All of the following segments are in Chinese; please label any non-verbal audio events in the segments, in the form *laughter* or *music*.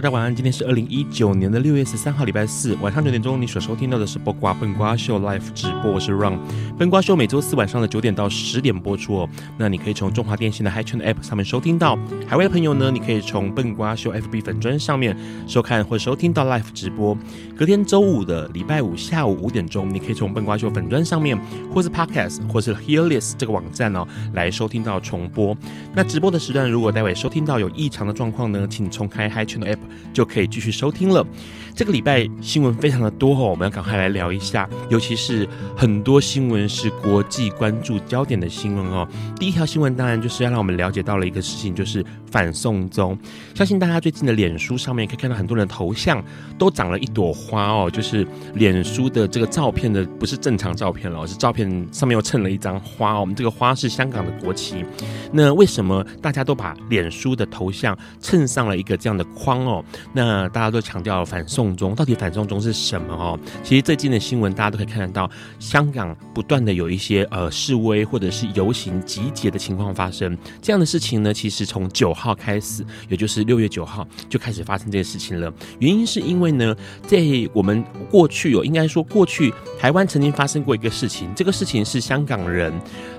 大家晚安。今天是二零一九年的六月十三号，礼拜四晚上九点钟，你所收听到的是《播瓜笨瓜秀》Live 直播，我是 Ron。笨瓜秀每周四晚上的九点到十点播出哦。那你可以从中华电信的 HiChannel App 上面收听到。海外的朋友呢，你可以从笨瓜秀 FB 粉砖上面收看或收听到 Live 直播。隔天周五的礼拜五下午五点钟，你可以从笨瓜秀粉砖上面，或是 Podcast，或是 Hearlist 这个网站哦，来收听到重播。那直播的时段，如果待会收听到有异常的状况呢，请重开 HiChannel App。就可以继续收听了。这个礼拜新闻非常的多哦，我们要赶快来聊一下，尤其是很多新闻是国际关注焦点的新闻哦。第一条新闻当然就是要让我们了解到了一个事情，就是反送中。相信大家最近的脸书上面可以看到很多人的头像都长了一朵花哦，就是脸书的这个照片的不是正常照片了，是照片上面又衬了一张花哦。我们这个花是香港的国旗。那为什么大家都把脸书的头像衬上了一个这样的框哦？那大家都强调反送中，到底反送中是什么哦？其实最近的新闻大家都可以看得到，香港不断的有一些呃示威或者是游行集结的情况发生。这样的事情呢，其实从九号开始，也就是六月九号就开始发生这件事情了。原因是因为呢，在我们过去有应该说过去台湾曾经发生过一个事情，这个事情是香港人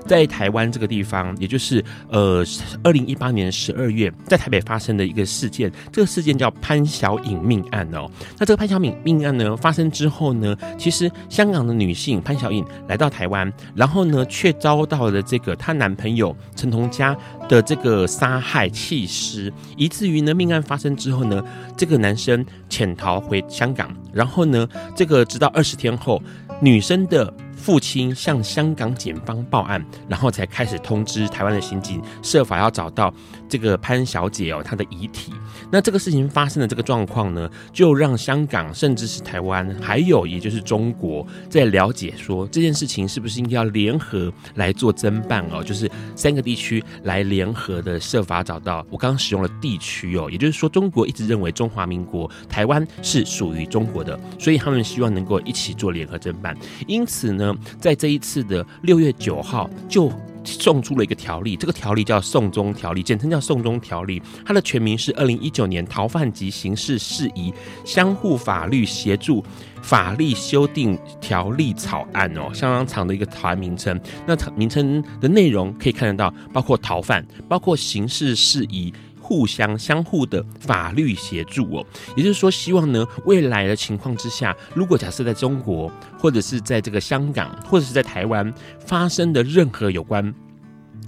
在台湾这个地方，也就是呃二零一八年十二月在台北发生的一个事件。这个事件叫潘小颖命案哦，那这个潘晓敏命案呢发生之后呢，其实香港的女性潘晓颖来到台湾，然后呢却遭到了这个她男朋友陈同佳的这个杀害弃尸，以至于呢命案发生之后呢，这个男生潜逃回香港，然后呢这个直到二十天后，女生的。父亲向香港警方报案，然后才开始通知台湾的刑警，设法要找到这个潘小姐哦，她的遗体。那这个事情发生的这个状况呢，就让香港甚至是台湾，还有也就是中国，在了解说这件事情是不是应该要联合来做侦办哦，就是三个地区来联合的设法找到。我刚刚使用了地区哦，也就是说中国一直认为中华民国台湾是属于中国的，所以他们希望能够一起做联合侦办。因此呢。在这一次的六月九号，就送出了一个条例，这个条例叫《送中条例》，简称叫《送中条例》。它的全名是《二零一九年逃犯及刑事事宜相互法律协助法律修订条例草案》哦，相当长的一个条名称。那名称的内容可以看得到，包括逃犯，包括刑事事宜。互相相互的法律协助哦，也就是说，希望呢，未来的情况之下，如果假设在中国或者是在这个香港或者是在台湾发生的任何有关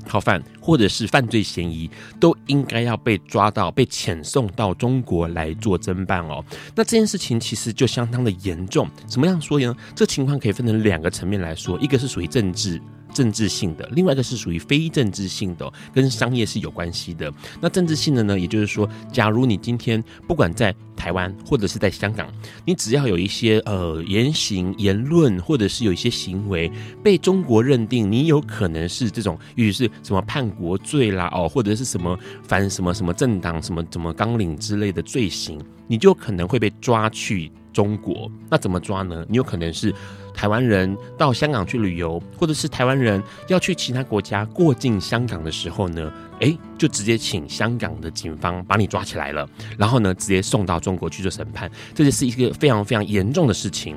逃犯或者是犯罪嫌疑，都应该要被抓到，被遣送到中国来做侦办哦。那这件事情其实就相当的严重，怎么样说呢？这情况可以分成两个层面来说，一个是属于政治。政治性的，另外一个是属于非政治性的，跟商业是有关系的。那政治性的呢，也就是说，假如你今天不管在台湾或者是在香港，你只要有一些呃言行言论，或者是有一些行为被中国认定你有可能是这种，于是什么叛国罪啦，哦，或者是什么反什么什么政党什么什么纲领之类的罪行，你就可能会被抓去中国。那怎么抓呢？你有可能是。台湾人到香港去旅游，或者是台湾人要去其他国家过境香港的时候呢，诶，就直接请香港的警方把你抓起来了，然后呢，直接送到中国去做审判，这就是一个非常非常严重的事情。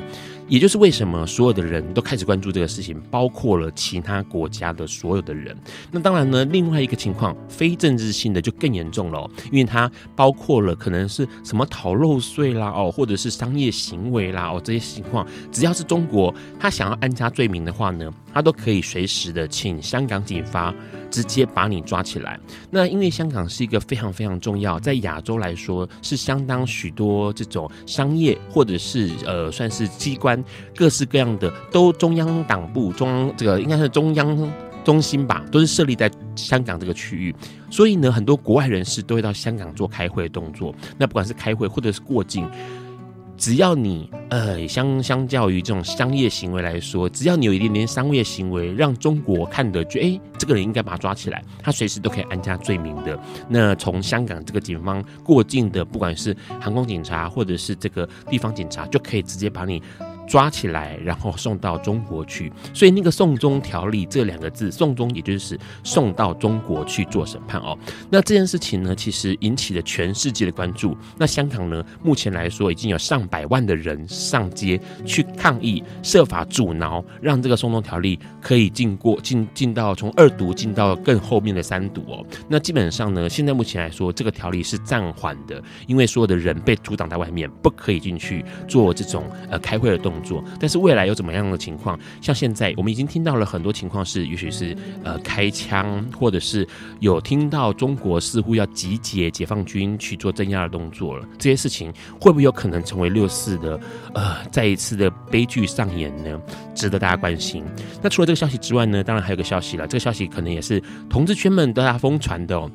也就是为什么所有的人都开始关注这个事情，包括了其他国家的所有的人。那当然呢，另外一个情况，非政治性的就更严重了，因为它包括了可能是什么逃漏税啦，哦，或者是商业行为啦，哦，这些情况，只要是中国。他想要安家罪名的话呢，他都可以随时的请香港警方直接把你抓起来。那因为香港是一个非常非常重要，在亚洲来说是相当许多这种商业或者是呃算是机关各式各样的都中央党部中央这个应该是中央中心吧，都是设立在香港这个区域，所以呢，很多国外人士都会到香港做开会动作。那不管是开会或者是过境。只要你呃相相较于这种商业行为来说，只要你有一点点商业行为，让中国看得觉，哎，这个人应该把他抓起来，他随时都可以安家罪名的。那从香港这个警方过境的，不管是航空警察或者是这个地方警察，就可以直接把你。抓起来，然后送到中国去。所以那个“送中条例”这两个字，“送中”也就是送到中国去做审判哦。那这件事情呢，其实引起了全世界的关注。那香港呢，目前来说已经有上百万的人上街去抗议，设法阻挠，让这个“送中条例”可以进过进进到从二读进到更后面的三读哦。那基本上呢，现在目前来说，这个条例是暂缓的，因为所有的人被阻挡在外面，不可以进去做这种呃开会的动但是未来有怎么样的情况？像现在我们已经听到了很多情况是，也许是呃开枪，或者是有听到中国似乎要集结解放军去做镇压的动作了。这些事情会不会有可能成为六四的呃再一次的悲剧上演呢？值得大家关心。那除了这个消息之外呢，当然还有个消息了，这个消息可能也是同志圈们都大疯传的哦。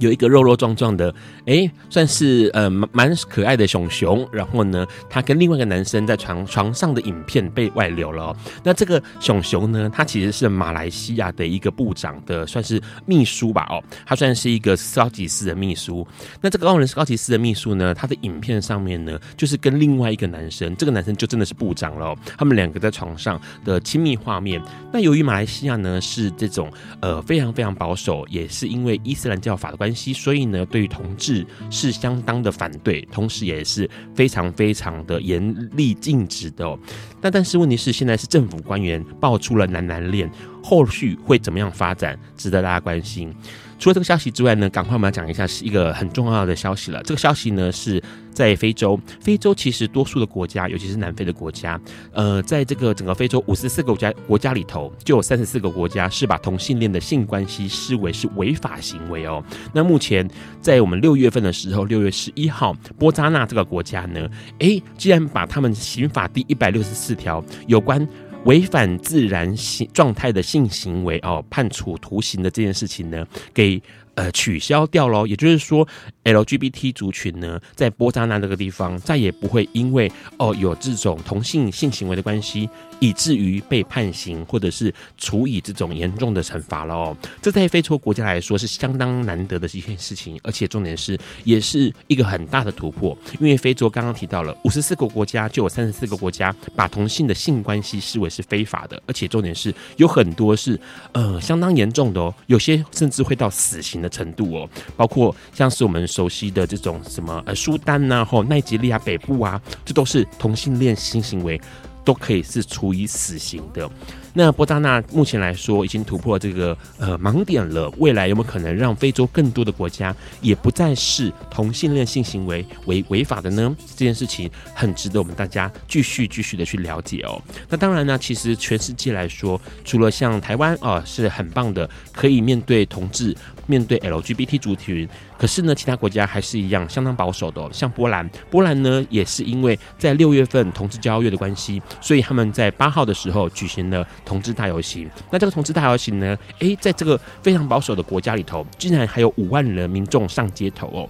有一个肉肉壮壮的，哎，算是呃蛮可爱的熊熊。然后呢，他跟另外一个男生在床床上的影片被外流了。那这个熊熊呢，他其实是马来西亚的一个部长的，算是秘书吧哦。他算是一个高级私人秘书。那这个奥人是高级私人秘书呢，他的影片上面呢，就是跟另外一个男生，这个男生就真的是部长了。他们两个在床上的亲密画面。那由于马来西亚呢是这种呃非常非常保守，也是因为伊斯兰教法的关。所以呢，对于同志是相当的反对，同时也是非常非常的严厉禁止的哦。但但是问题是，现在是政府官员爆出了男男恋，后续会怎么样发展，值得大家关心。除了这个消息之外呢，赶快我们要讲一下是一个很重要的消息了。这个消息呢是在非洲，非洲其实多数的国家，尤其是南非的国家，呃，在这个整个非洲五十四个国家国家里头，就有三十四个国家是把同性恋的性关系视为是违法行为哦。那目前在我们六月份的时候，六月十一号，波扎纳这个国家呢，诶，既然把他们刑法第一百六十四条有关。违反自然性状态的性行为哦，判处徒刑的这件事情呢，给呃取消掉喽。也就是说，LGBT 族群呢，在波扎纳这个地方再也不会因为哦有这种同性性行为的关系。以至于被判刑，或者是处以这种严重的惩罚了哦。这在非洲国家来说是相当难得的一件事情，而且重点是也是一个很大的突破。因为非洲刚刚提到了五十四个国家，就有三十四个国家把同性的性关系视为是非法的，而且重点是有很多是呃相当严重的哦，有些甚至会到死刑的程度哦。包括像是我们熟悉的这种什么呃苏丹呐、啊，或奈及利亚北部啊，这都是同性恋性行为。都可以是处以死刑的。那波扎纳目前来说已经突破这个呃盲点了，未来有没有可能让非洲更多的国家也不再视同性恋性行为为违法的呢？这件事情很值得我们大家继续继续的去了解哦。那当然呢，其实全世界来说，除了像台湾啊是很棒的，可以面对同志。面对 LGBT 族群，可是呢，其他国家还是一样相当保守的。像波兰，波兰呢也是因为在六月份同志交月的关系，所以他们在八号的时候举行了同志大游行。那这个同志大游行呢，诶，在这个非常保守的国家里头，竟然还有五万人民众上街头哦。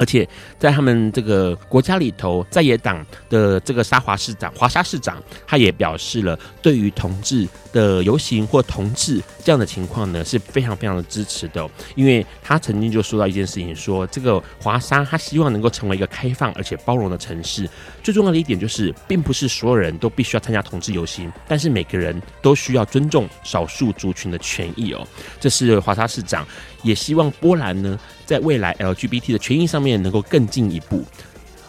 而且在他们这个国家里头，在野党的这个沙华市长、华沙市长，他也表示了对于同志的游行或同志这样的情况呢，是非常非常的支持的。因为他曾经就说到一件事情，说这个华沙他希望能够成为一个开放而且包容的城市。最重要的一点就是，并不是所有人都必须要参加同志游行，但是每个人都需要尊重少数族群的权益哦。这是华沙市长。也希望波兰呢，在未来 LGBT 的权益上面能够更进一步。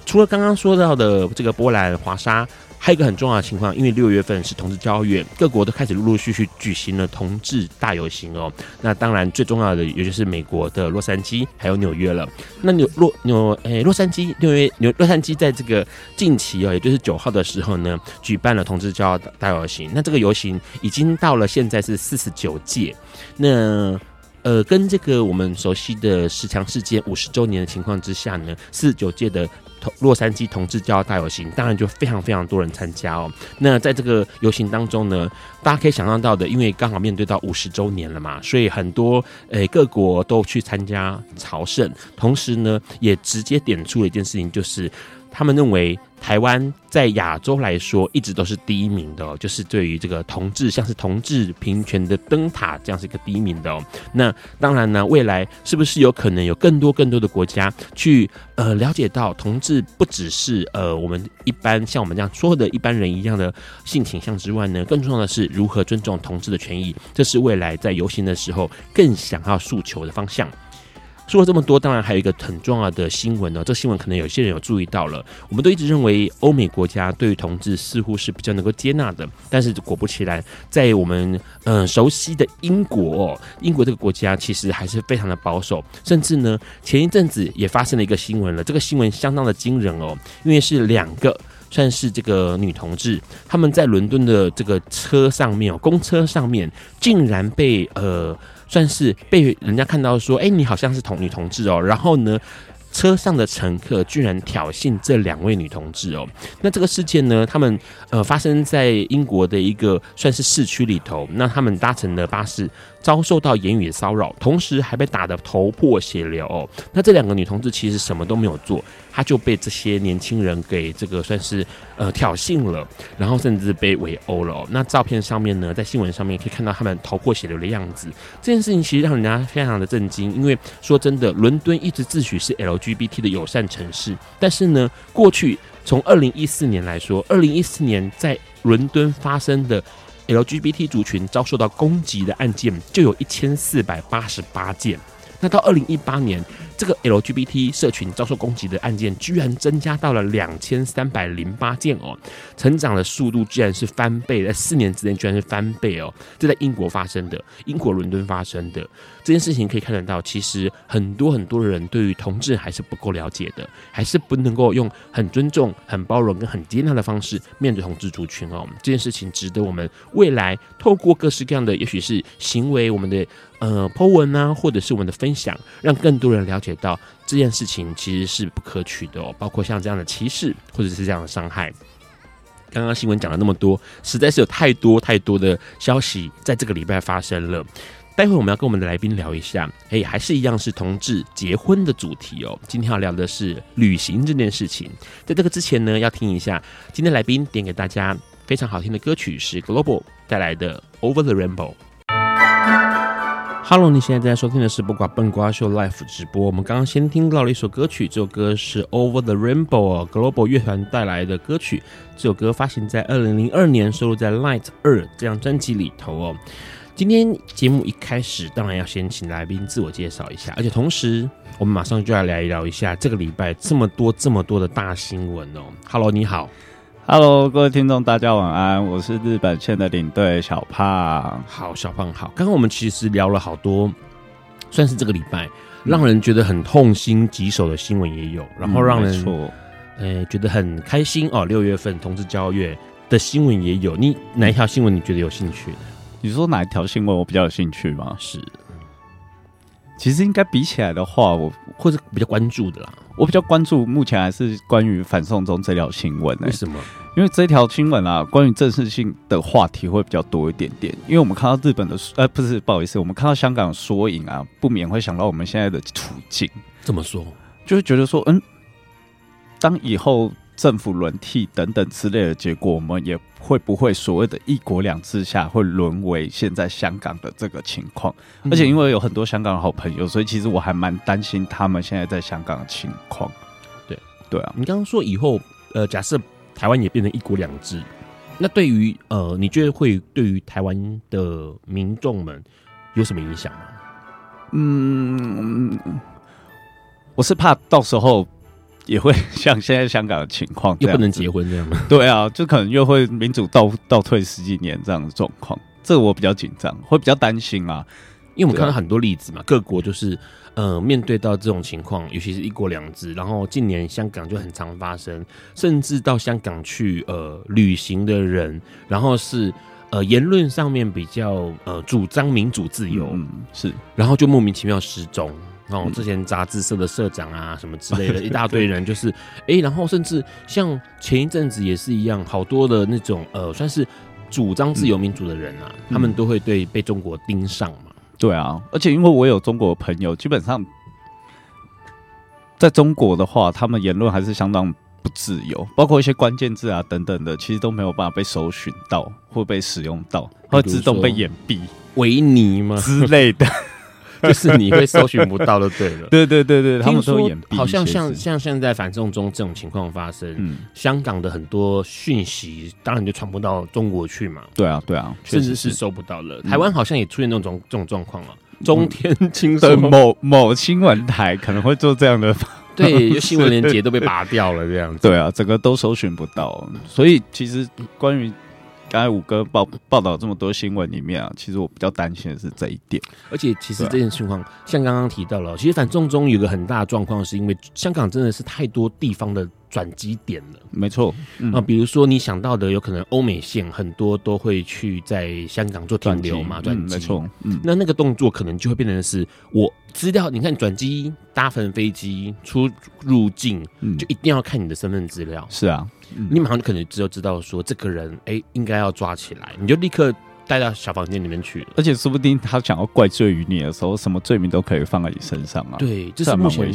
除了刚刚说到的这个波兰华沙还有一个很重要的情况，因为六月份是同志骄傲月，各国都开始陆陆续续举行了同志大游行哦。那当然最重要的也就是美国的洛杉矶还有纽约了。那纽洛纽诶，洛杉矶、纽约、纽洛杉矶在这个近期哦，也就是九号的时候呢，举办了同志骄傲大游行。那这个游行已经到了现在是四十九届。那呃，跟这个我们熟悉的十强事件五十周年的情况之下呢，四十九届的同洛杉矶同志骄傲大游行，当然就非常非常多人参加哦。那在这个游行当中呢，大家可以想象到的，因为刚好面对到五十周年了嘛，所以很多呃各国都去参加朝圣，同时呢，也直接点出了一件事情，就是他们认为。台湾在亚洲来说一直都是第一名的，就是对于这个同志，像是同志平权的灯塔这样是一个第一名的哦。那当然呢，未来是不是有可能有更多更多的国家去呃了解到同志不只是呃我们一般像我们这样说的一般人一样的性倾向之外呢，更重要的是如何尊重同志的权益，这是未来在游行的时候更想要诉求的方向。说了这么多，当然还有一个很重要的新闻呢。这新闻可能有些人有注意到了。我们都一直认为欧美国家对于同志似乎是比较能够接纳的，但是果不其然，在我们嗯、熟悉的英国，哦，英国这个国家其实还是非常的保守，甚至呢前一阵子也发生了一个新闻了。这个新闻相当的惊人哦，因为是两个算是这个女同志，他们在伦敦的这个车上面哦，公车上面竟然被呃。算是被人家看到说，哎、你好像是同女同志哦。然后呢，车上的乘客居然挑衅这两位女同志哦。那这个事件呢，他们呃发生在英国的一个算是市区里头。那他们搭乘的巴士遭受到言语骚扰，同时还被打得头破血流哦。那这两个女同志其实什么都没有做。她就被这些年轻人给这个算是呃挑衅了，然后甚至被围殴了。那照片上面呢，在新闻上面可以看到他们头破血流的样子。这件事情其实让人家非常的震惊，因为说真的，伦敦一直自诩是 LGBT 的友善城市，但是呢，过去从二零一四年来说，二零一四年在伦敦发生的 LGBT 族群遭受到攻击的案件就有一千四百八十八件。那到二零一八年，这个 LGBT 社群遭受攻击的案件居然增加到了两千三百零八件哦，成长的速度居然是翻倍，在四年之内居然是翻倍哦。这在英国发生的，英国伦敦发生的这件事情可以看得到，其实很多很多人对于同志还是不够了解的，还是不能够用很尊重、很包容跟很接纳的方式面对同志族群哦。这件事情值得我们未来透过各式各样的，也许是行为，我们的。呃，po 文啊，或者是我们的分享，让更多人了解到这件事情其实是不可取的哦。包括像这样的歧视，或者是这样的伤害。刚刚新闻讲了那么多，实在是有太多太多的消息在这个礼拜发生了。待会我们要跟我们的来宾聊一下，哎，还是一样是同志结婚的主题哦。今天要聊的是旅行这件事情。在这个之前呢，要听一下今天来宾点给大家非常好听的歌曲，是 Global 带来的 Over the Rainbow。Hello，你现在正在收听的是《不瓜笨瓜秀》Live 直播。我们刚刚先听到了一首歌曲，这首歌是 Over the Rainbow Global 乐团带来的歌曲。这首歌发行在二零零二年，收录在《Light 二》这张专辑里头哦。今天节目一开始，当然要先请来宾自我介绍一下，而且同时我们马上就要来聊一下这个礼拜这么多这么多的大新闻哦。Hello，你好。Hello，各位听众，大家晚安。我是日本线的领队小胖。好，小胖好。刚刚我们其实聊了好多，算是这个礼拜让人觉得很痛心疾首的新闻也有，然后让人错，呃，觉得很开心哦。六月份同志骄傲月的新闻也有。你哪一条新闻你觉得有兴趣？你说哪一条新闻我比较有兴趣吗？是。其实应该比起来的话，我或者比较关注的啦。我比较关注目前还是关于反送中这条新闻。为什么？因为这条新闻啊，关于正式性的话题会比较多一点点。因为我们看到日本的，呃，不是，不好意思，我们看到香港的缩影啊，不免会想到我们现在的处境。怎么说？就是觉得说，嗯，当以后。政府轮替等等之类的结果，我们也会不会所谓的一国两制下会沦为现在香港的这个情况？而且因为有很多香港的好朋友，所以其实我还蛮担心他们现在在香港的情况。对对啊，你刚刚说以后呃，假设台湾也变成一国两制，那对于呃，你觉得会对于台湾的民众们有什么影响吗？嗯，我是怕到时候。也会 *laughs* 像现在香港的情况，又不能结婚这样吗？*laughs* 对啊，就可能又会民主倒倒退十几年这样的状况，这个我比较紧张，会比较担心啊。因为我们看到很多例子嘛，各国就是呃面对到这种情况，尤其是一国两制，然后近年香港就很常发生，甚至到香港去呃旅行的人，然后是呃言论上面比较呃主张民主自由，嗯，是，然后就莫名其妙失踪。哦，之前杂志社的社长啊，什么之类的，*laughs* 一大堆人，就是哎、欸，然后甚至像前一阵子也是一样，好多的那种呃，算是主张自由民主的人啊，嗯、他们都会对被中国盯上嘛。对啊，而且因为我有中国朋友，基本上在中国的话，他们言论还是相当不自由，包括一些关键字啊等等的，其实都没有办法被搜寻到或被使用到，会自动被掩蔽、维尼吗之类的。*laughs* 就是你会搜寻不到的，对了。对对对对，他们说好像像像现在反送中这种情况发生，嗯，香港的很多讯息当然就传不到中国去嘛。对啊对啊，甚至是收不到了。台湾好像也出现这种这种状况了。中天青的某某新闻台可能会做这样的，对，*laughs* 新闻连结都被拔掉了这样子。对啊，整个都搜寻不到。所以其实关于。刚才五哥报报道这么多新闻里面啊，其实我比较担心的是这一点。而且其实这件情况，啊、像刚刚提到了，其实反送中有个很大的状况，是因为香港真的是太多地方的转机点了。没错，嗯、啊，比如说你想到的，有可能欧美线很多都会去在香港做停留嘛，转机、嗯。没错，嗯，那那个动作可能就会变成是我资料，你看转机搭乘飞机出入境，就一定要看你的身份资料。是啊。嗯、你马上可能只有知道说这个人哎、欸，应该要抓起来，你就立刻带到小房间里面去了。而且说不定他想要怪罪于你的时候，什么罪名都可以放在你身上啊。对，这是目前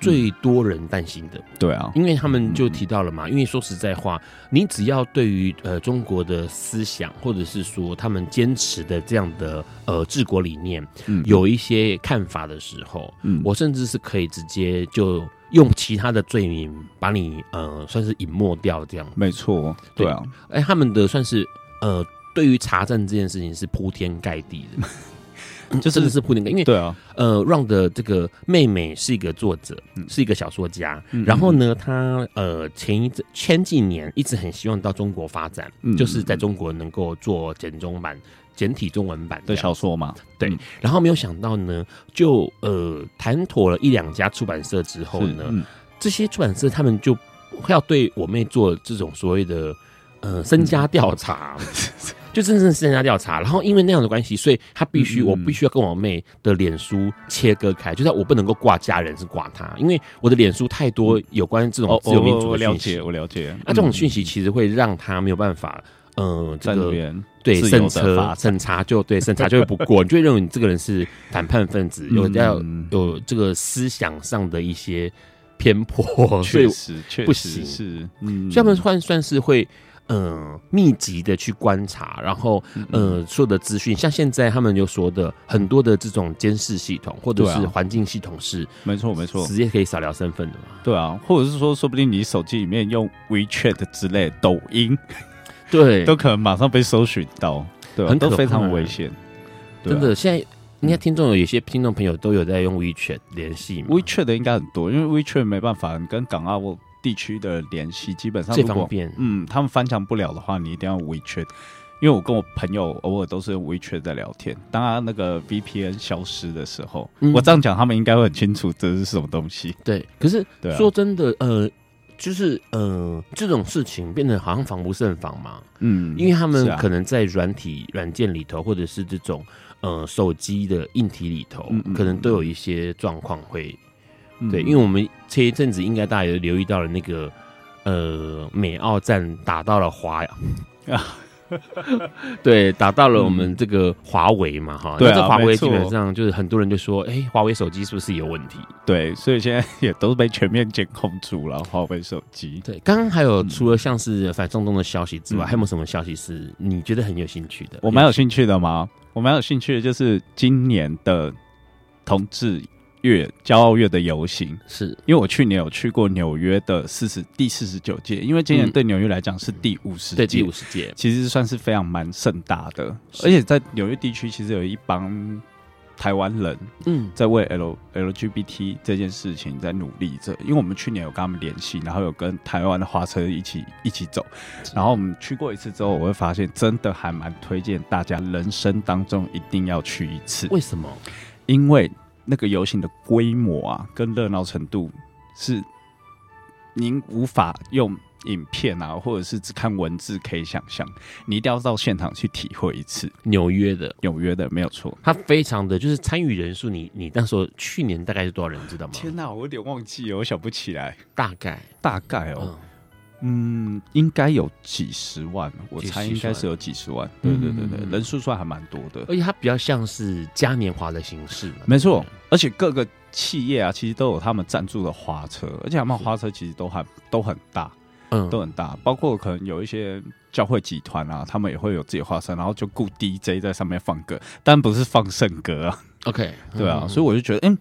最多人担心的。对啊，因为他们就提到了嘛，因为说实在话，你只要对于呃中国的思想，或者是说他们坚持的这样的呃治国理念，嗯，有一些看法的时候，嗯，我甚至是可以直接就。用其他的罪名把你呃算是隐没掉，这样没错，对啊，哎，他们的算是呃对于查证这件事情是铺天盖地的，*laughs* 就真的是铺天盖地，因为对啊，呃，Ron 的这个妹妹是一个作者，是一个小说家，然后呢，她呃前一阵前几年一直很希望到中国发展，就是在中国能够做简中版。简体中文版的小说嘛，对，嗯、然后没有想到呢，就呃谈妥了一两家出版社之后呢，嗯、这些出版社他们就要对我妹做这种所谓的呃身家调查，*laughs* 嗯、就真正是人家调查。然后因为那样的关系，所以他必须、嗯、我必须要跟我妹的脸书切割开，就是我不能够挂家人，是挂他，因为我的脸书太多有关这种自由民主的讯息，我了解。那这种讯息其实会让他没有办法。嗯、呃，这个对审查审查就对审查就会不过，*laughs* 你就会认为你这个人是反叛分子，有要有这个思想上的一些偏颇，确实确实是，嗯，所以他们算算是会嗯、呃、密集的去观察，然后呃所有的资讯，像现在他们就说的很多的这种监视系统或者是环境系统是没错没错，直接可以扫描身份的嘛，对啊，或者是说说不定你手机里面用 WeChat 之类抖音。*laughs* 对，*laughs* 都可能马上被搜寻到，对，很都非常危险。真的，现在应该听众有有些听众朋友都有在用 WeChat 联系，WeChat 的应该很多，因为 WeChat 没办法你跟港澳地区的联系，基本上最方便。嗯，他们翻墙不了的话，你一定要 WeChat。因为我跟我朋友偶尔都是用 WeChat 在聊天，当他那个 VPN 消失的时候，嗯、我这样讲，他们应该会很清楚这是什么东西。对，可是说真的，呃。就是呃，这种事情变得好像防不胜防嘛。嗯，因为他们可能在软体软件里头，或者是这种呃手机的硬体里头，嗯嗯、可能都有一些状况会。嗯、对，因为我们前一阵子应该大家有留意到了那个呃美澳战打到了华呀。对，打到了我们这个华为嘛，哈、嗯，对啊，华为基本上就是很多人就说，哎错，华为手机是不是有问题？对，所以现在也都被全面监控住了，华为手机。对，刚刚还有除了像是反送中的消息之外，嗯、还有没有什么消息是你觉得很有兴趣的？我蛮有兴趣的吗？我蛮有兴趣的，就是今年的同志。月骄傲月的游行，是。因为我去年有去过纽约的四十第四十九届，因为今年对纽约来讲是第五十届，第五十届，其实算是非常蛮盛大的，而且在纽约地区其实有一帮台湾人，嗯，在为 L LGBT 这件事情在努力着。因为我们去年有跟他们联系，然后有跟台湾的花车一起一起走，然后我们去过一次之后，我会发现真的还蛮推荐大家人生当中一定要去一次。为什么？因为那个游行的规模啊，跟热闹程度是您无法用。影片啊，或者是只看文字可以想象，你一定要到现场去体会一次。纽约的，纽约的没有错，它非常的就是参与人数，你你那时候去年大概是多少人，知道吗？天哪、啊，我有点忘记了，我想不起来。大概大概哦，嗯，嗯应该有几十万，我猜应该是有几十万。对对对对，人数算还蛮多的，而且它比较像是嘉年华的形式。没错，而且各个企业啊，其实都有他们赞助的花车，而且他们花车其实都还都很大。嗯，都很大，包括可能有一些教会集团啊，他们也会有自己花车，然后就雇 DJ 在上面放歌，但不是放圣歌啊。OK，对啊，嗯、所以我就觉得，嗯、欸，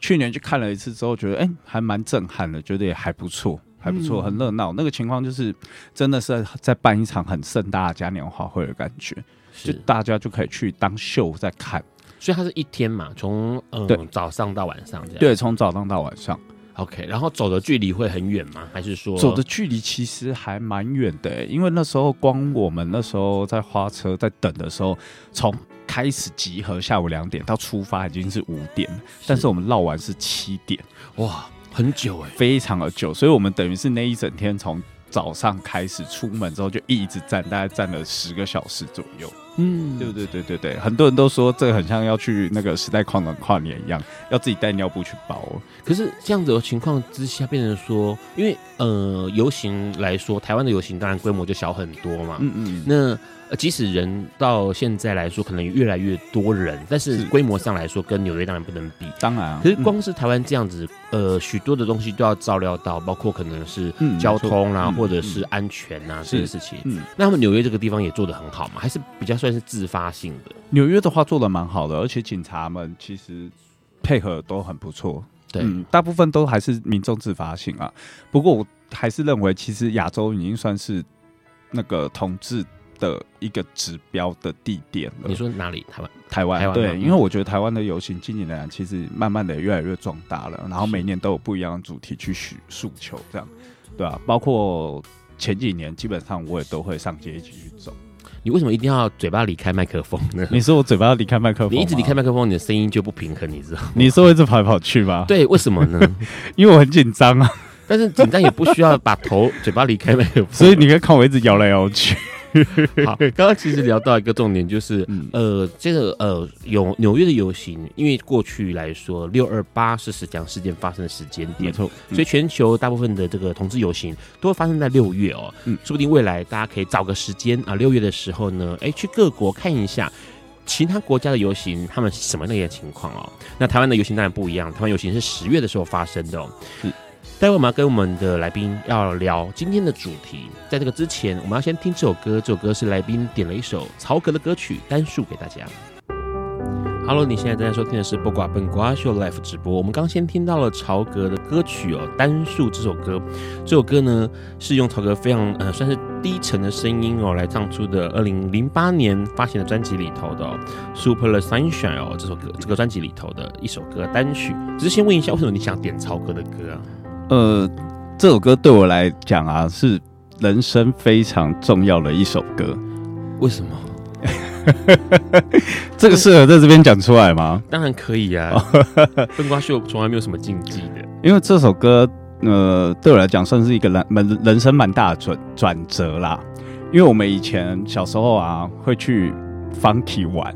去年去看了一次之后，觉得哎、欸，还蛮震撼的，觉得也还不错，还不错，很热闹。那个情况就是，真的是在办一场很盛大的嘉年华会的感觉，就大家就可以去当秀在看。所以它是一天嘛，从嗯对早上到晚上这样。对，从早上到晚上。OK，然后走的距离会很远吗？还是说走的距离其实还蛮远的、欸？因为那时候光我们那时候在花车在等的时候，从开始集合下午两点到出发已经是五点，是但是我们绕完是七点，哇，很久哎、欸，非常的久，所以我们等于是那一整天从早上开始出门之后就一直站，大概站了十个小时左右。嗯，对对对对对，很多人都说这个很像要去那个时代矿场跨年一样，要自己带尿布去包。可是这样子的情况之下，变成说，因为呃游行来说，台湾的游行当然规模就小很多嘛。嗯嗯。那即使人到现在来说，可能越来越多人，但是规模上来说，跟纽约当然不能比。当然。啊可是光是台湾这样子，呃，许多的东西都要照料到，包括可能是交通啊，或者是安全啊这些事情。嗯。那他们纽约这个地方也做得很好嘛？还是比较。算是自发性的。纽约的话做得蛮好的，而且警察们其实配合都很不错。对、嗯，大部分都还是民众自发性啊。不过我还是认为，其实亚洲已经算是那个同志的一个指标的地点了。你说哪里？台湾？台湾？对，因为我觉得台湾的游行近几年来其实慢慢的越来越壮大了，然后每年都有不一样的主题去许诉求，这样对啊，包括前几年，基本上我也都会上街一起去走。你为什么一定要嘴巴离开麦克风呢？你说我嘴巴要离开麦克风，你一直离开麦克风，你的声音就不平衡，你知道？你说我一直跑来跑去吗？对，为什么呢？*laughs* 因为我很紧张啊。但是紧张也不需要把头嘴巴离开麦克风，*laughs* 所以你可以看我一直摇来摇去。*laughs* 好，*laughs* 刚刚其实聊到一个重点，就是、嗯、呃，这个呃，有纽约的游行，因为过去来说，六二八是实际上事件发生的时间点，没错，所以全球大部分的这个同志游行都会发生在六月哦。嗯，说不定未来大家可以找个时间啊，六月的时候呢，哎，去各国看一下其他国家的游行，他们是什么那些情况哦。那台湾的游行当然不一样，台湾游行是十月的时候发生的哦。待会我们要跟我们的来宾要聊今天的主题，在这个之前，我们要先听这首歌。这首歌是来宾点了一首曹格的歌曲《单数》给大家。Hello，你现在正在收听的是《不瓜笨瓜秀》Live 直播。我们刚先听到了曹格的歌曲哦，《单数》这首歌。这首歌呢是用曹格非常呃算是低沉的声音哦来唱出的。二零零八年发行的专辑里头的、《Super the Sunshine》哦，这首歌这个专辑里头的一首歌单曲。只是先问一下，为什么你想点曹格的歌啊？呃，这首歌对我来讲啊，是人生非常重要的一首歌。为什么？*laughs* 这个适合在这边讲出来吗？当然可以啊。*laughs* 笨瓜秀从来没有什么禁忌的。因为这首歌，呃，对我来讲算是一个人人人生蛮大的转转折啦。因为我们以前小时候啊，会去 Funky 玩。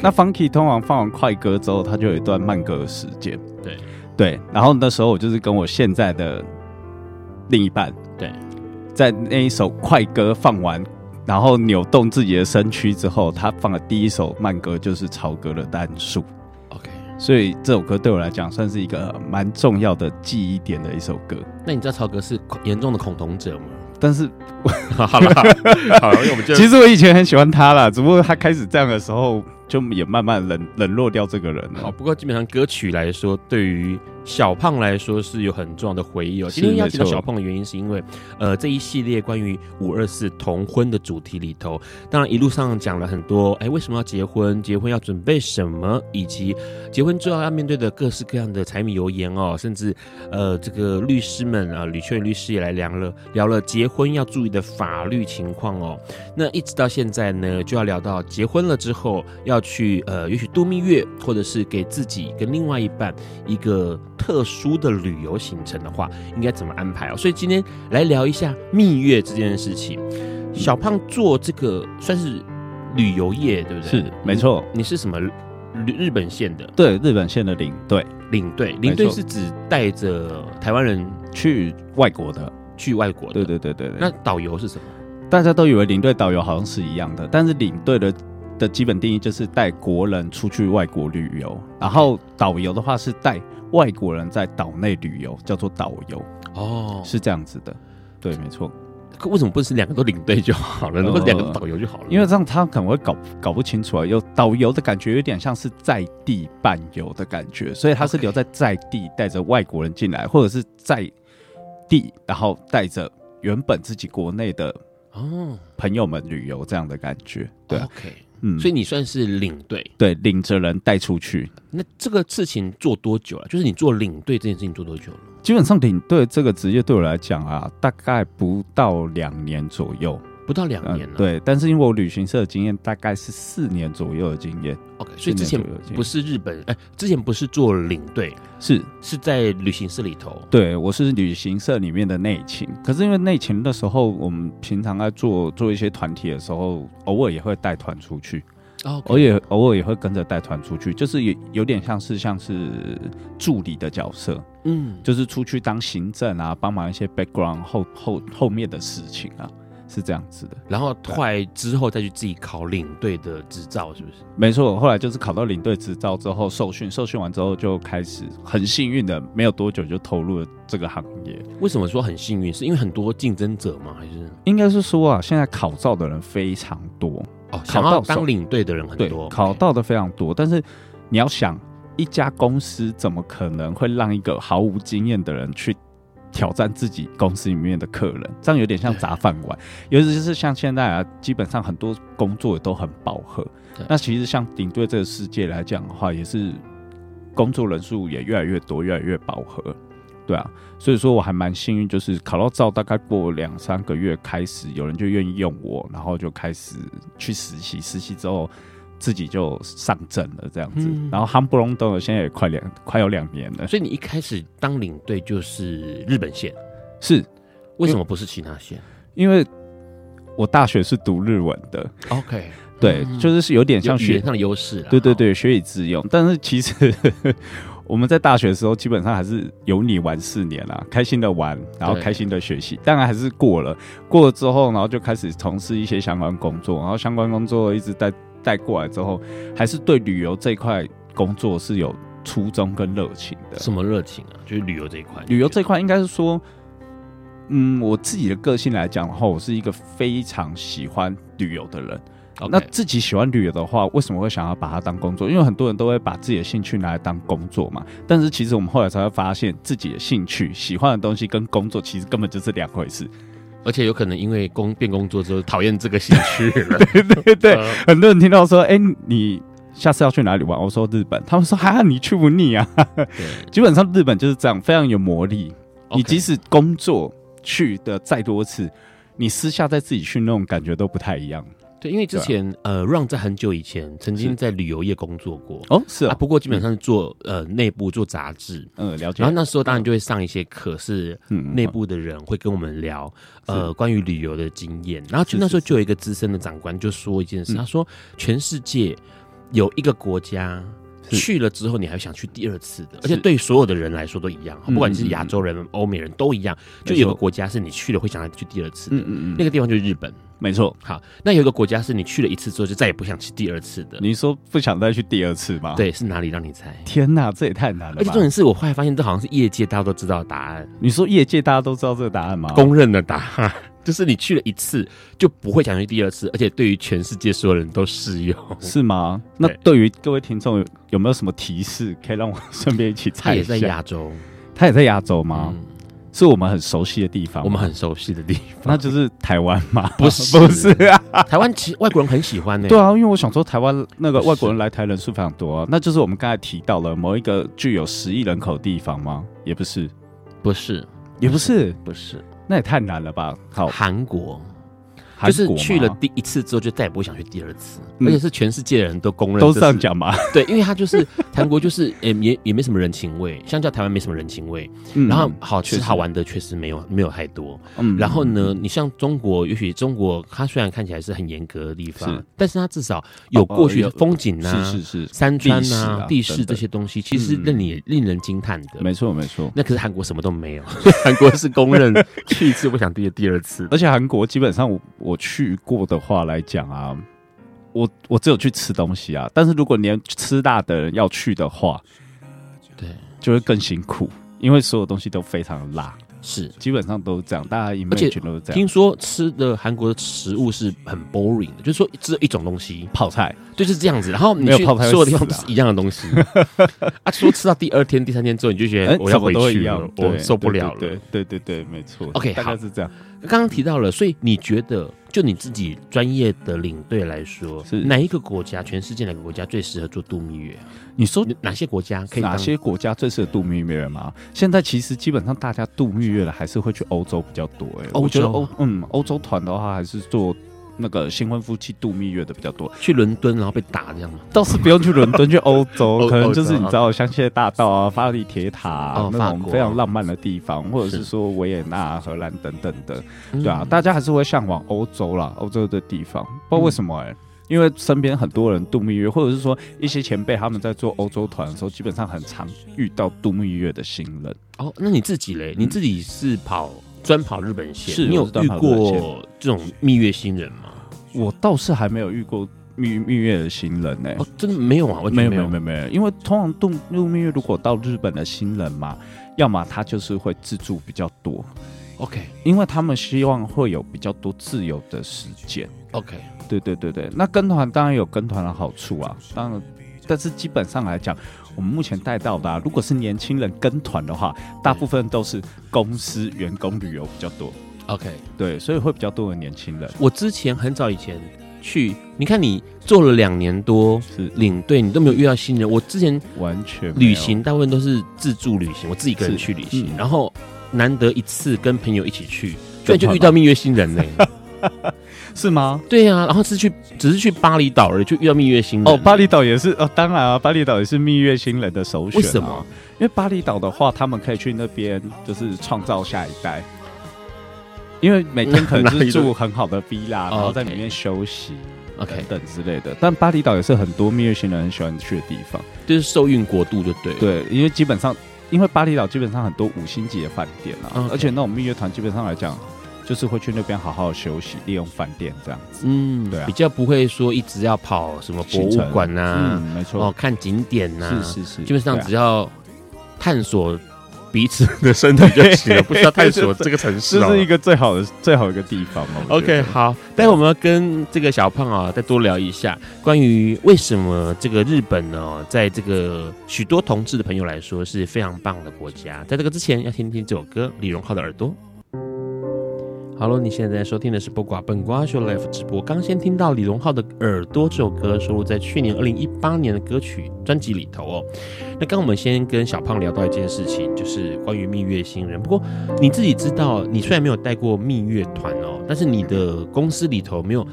那 Funky 通常放完快歌之后，它就有一段慢歌的时间。对。对，然后那时候我就是跟我现在的另一半，对，在那一首快歌放完，然后扭动自己的身躯之后，他放的第一首慢歌就是曹格的单数。OK，所以这首歌对我来讲算是一个蛮重要的记忆点的一首歌。那你知道曹格是严重的恐同者吗？但是 *laughs* 好了，好了，因为我们就 *laughs* 其实我以前很喜欢他啦，只不过他开始这样的时候，就也慢慢冷冷落掉这个人了。好，不过基本上歌曲来说，对于小胖来说是有很重要的回忆哦。今天要提到小胖的原因，是因为呃这一系列关于五二四同婚的主题里头，当然一路上讲了很多，哎，为什么要结婚？结婚要准备什么？以及结婚之后要面对的各式各样的柴米油盐哦，甚至呃这个律师们啊，吕秋远律师也来聊了聊了结婚要注意的法律情况哦。那一直到现在呢，就要聊到结婚了之后要去呃，也许度蜜月，或者是给自己跟另外一半一个。特殊的旅游行程的话，应该怎么安排哦？所以今天来聊一下蜜月这件事情。小胖做这个算是旅游业，对不对？是，没错。你是什么日本线的？对，日本线的领队。领队，领队是指带着台湾人去外国的，去外国的。对对对对对。那导游是什么？大家都以为领队导游好像是一样的，但是领队的的基本定义就是带国人出去外国旅游，然后导游的话是带。外国人在岛内旅游叫做导游哦，是这样子的，对，没错。可为什么不是两个都领队就好了？如果两个导游就好了？因为这样他可能会搞搞不清楚啊。有导游的感觉有点像是在地伴游的感觉，所以他是留在在地带着外国人进来，或者是在地然后带着原本自己国内的哦朋友们旅游这样的感觉。对，OK。嗯，所以你算是领队，对，领着人带出去。那这个事情做多久了？就是你做领队这件事情做多久了？基本上领队这个职业对我来讲啊，大概不到两年左右。不到两年了，嗯，对，但是因为我旅行社的经验大概是四年左右的经验，OK，所以之前不是日本，哎，之前不是做领队，是。是在旅行社里头，对，我是旅行社里面的内勤，可是因为内勤的时候，我们平常在做做一些团体的时候，偶尔也会带团出去，哦，okay，偶尔偶尔也会跟着带团出去，就是有有点像是像是助理的角色，嗯，就是出去当行政啊，帮忙一些 background 后后后面的事情啊。是这样子的，然后后来之后再去自己考领队的执照，是不是？没错，后来就是考到领队执照之后受训，受训完之后就开始很幸运的，没有多久就投入了这个行业。为什么说很幸运？是因为很多竞争者吗？还是应该是说啊，现在考照的人非常多哦，考到当领队的人很多，考到的非常多。但是你要想，一家公司怎么可能会让一个毫无经验的人去？挑战自己公司里面的客人，这样有点像砸饭碗。尤其是像现在啊，基本上很多工作都很饱和。那其实像顶对这个世界来讲的话，也是工作人数也越来越多，越来越饱和。对啊，所以说我还蛮幸运，就是考到照，大概过两三个月开始，有人就愿意用我，然后就开始去实习。实习之后。自己就上阵了，这样子，嗯、然后夯不隆咚，现在也快两快有两年了。所以你一开始当领队就是日本线，是？为什么不是其他线？因为我大学是读日文的。OK，对，嗯、就是是有点像学语言上的优势。对对对，学以致用。但是其实 *laughs* 我们在大学的时候，基本上还是有你玩四年啦，开心的玩，然后开心的学习。当然还是过了，过了之后，然后就开始从事一些相关工作，然后相关工作一直在。带过来之后，还是对旅游这一块工作是有初衷跟热情的。什么热情啊？就是旅游这一块。旅游这一块应该是说，嗯，我自己的个性来讲的话，我是一个非常喜欢旅游的人。Okay. 那自己喜欢旅游的话，为什么会想要把它当工作？因为很多人都会把自己的兴趣拿来当工作嘛。但是其实我们后来才会发现，自己的兴趣、喜欢的东西跟工作其实根本就是两回事。而且有可能因为工变工作之后讨厌这个兴趣了。对 *laughs* 对对，呃、很多人听到说：“哎、欸，你下次要去哪里玩？”我说：“日本。”他们说：“哈，你去不腻啊？”对，基本上日本就是这样，非常有魔力。你即使工作去的再多次，你私下再自己去那种感觉都不太一样。对，因为之前、啊、呃，Run 在很久以前曾经在旅游业工作过哦，是啊，不过基本上是做、嗯、呃内部做杂志，嗯，了解。然后那时候当然就会上一些课，是内部的人会跟我们聊、嗯、呃关于旅游的经验。然后就那时候就有一个资深的长官就说一件事，他说全世界有一个国家。去了之后，你还想去第二次的，而且对所有的人来说都一样，不管你是亚洲人、欧美人都一样。就有个国家是你去了会想要去第二次的，嗯嗯嗯，那个地方就是日本，没错。好，那有一个国家是你去了一次之后就再也不想去第二次的。你说不想再去第二次吗？对，是哪里？让你猜。天哪，这也太难了。而且重点是我后来发现，这好像是业界大家都知道的答案。你说业界大家都知道这个答案吗？公认的答案。就是你去了一次就不会想去第二次，而且对于全世界所有人都适用，是吗？*laughs* 那对于各位听众有，有没有什么提示可以让我顺便一起猜一下？他也在亚洲，他也在亚洲吗？嗯是我们很熟悉的地方，我们很熟悉的地方，*laughs* 那就是台湾嘛？*laughs* 不是，不是啊！台湾其实外国人很喜欢呢。对啊，因为我想说，台湾那个外国人来台人数非常多啊。那就是我们刚才提到了某一个具有十亿人口的地方吗？也不是，不是，也不是，不是，那也太难了吧？好，韩国。就是去了第一次之后，就再也不会想去第二次，嗯、而且是全世界的人都公认，都是这样讲嘛？*laughs* 对，因为他就是韩国，就是也也也没什么人情味，相较台湾没什么人情味。嗯、然后好吃好玩的确实没有没有太多。嗯，然后呢，你像中国，也许中国它虽然看起来是很严格的地方，是但是它至少有过去的风景啊，是是是，山川啊，地势这些东西，其实令你令人惊叹的。没错没错，那可是韩国什么都没有，*laughs* 韩国是公认 *laughs* 去一次不想第第二次，而且韩国基本上我。我去过的话来讲啊，我我只有去吃东西啊。但是如果连吃辣的人要去的话，对，就会更辛苦，因为所有东西都非常辣。是，基本上都是这样，大家一面全都是这样。听说吃的韩国的食物是很 boring 的，就是说只有一种东西，泡菜，就是这样子。然后你去所有地方都是一样的东西。*laughs* 啊，说吃到第二天、第三天之后，你就觉得我要回去了，我受不了了。对对对对，没错。OK，大概是这样。刚刚提到了，所以你觉得，就你自己专业的领队来说，是哪一个国家，全世界哪个国家最适合做度蜜月？你说哪些国家可以？哪些国家最适合度蜜月吗？现在其实基本上大家度蜜月的还是会去欧洲比较多。哎，欧洲，欧嗯，欧洲团的话还是做。那个新婚夫妻度蜜月的比较多，去伦敦然后被打这样吗？倒是不用去伦敦，去欧洲，*laughs* 可能就是你知道香榭大道啊、巴黎铁塔、啊、那种非常浪漫的地方，或者是说维也纳、荷兰等等的，对啊，大家还是会向往欧洲啦，欧洲的地方，不知道为什么哎、欸，因为身边很多人度蜜月，或者是说一些前辈他们在做欧洲团的时候，基本上很常遇到度蜜月的新人。哦，那你自己嘞？你自己是跑专跑日本线，是你有遇过这种蜜月新人吗？我倒是还没有遇过蜜蜜月的新人呢、欸。哦，真的没有啊，完全没有，没有，没有，因为通常度度蜜月，如果到日本的新人嘛，要么他就是会自助比较多，OK，因为他们希望会有比较多自由的时间，OK，对对对对，那跟团当然有跟团的好处啊，当然，但是基本上来讲，我们目前带到的、啊，如果是年轻人跟团的话，大部分都是公司员工旅游比较多。OK，对，所以会比较多的年轻人。我之前很早以前去，你看你做了两年多是领队，你都没有遇到新人。我之前完全旅行大部分都是自助旅行，我自己一个人去旅行，嗯、然后难得一次跟朋友一起去，居然就遇到蜜月新人呢、欸，*laughs* 是吗？对呀、啊，然后是去只是去巴厘岛而已，就遇到蜜月新人。哦，巴厘岛也是哦，当然啊，巴厘岛也是蜜月新人的首选、啊。为什么？因为巴厘岛的话，他们可以去那边，就是创造下一代。因为每天可能是住很好的 villa，*laughs* 然后在里面休息，OK 等之类的。但巴厘岛也是很多蜜月新人很喜欢去的地方，就是受孕国度，就对。对，因为基本上，因为巴厘岛基本上很多五星级的饭店啊.而且那种蜜月团基本上来讲，就是会去那边好好休息，利用饭店这样子。嗯，对啊，比较不会说一直要跑什么博物馆啊，嗯，没错，哦，看景点呐，是是是，基本上只要探索。彼此的身体就行了，不需要探索这个城市，*laughs* 这是一个最好的、最好一个地方嘛。OK，好，待会我们要跟这个小胖啊，再多聊一下关于为什么这个日本呢，在这个许多同志的朋友来说是非常棒的国家。在这个之前，要听听这首歌，李荣浩的耳朵。Hello，你现在收听的是不瓜笨瓜秀 Live 直播。刚先听到李荣浩的《耳朵》这首歌，收录在去年二零一八年的歌曲专辑里头哦。那刚我们先跟小胖聊到一件事情，就是关于蜜月新人。不过你自己知道，你虽然没有带过蜜月团哦，但是你的公司里头没有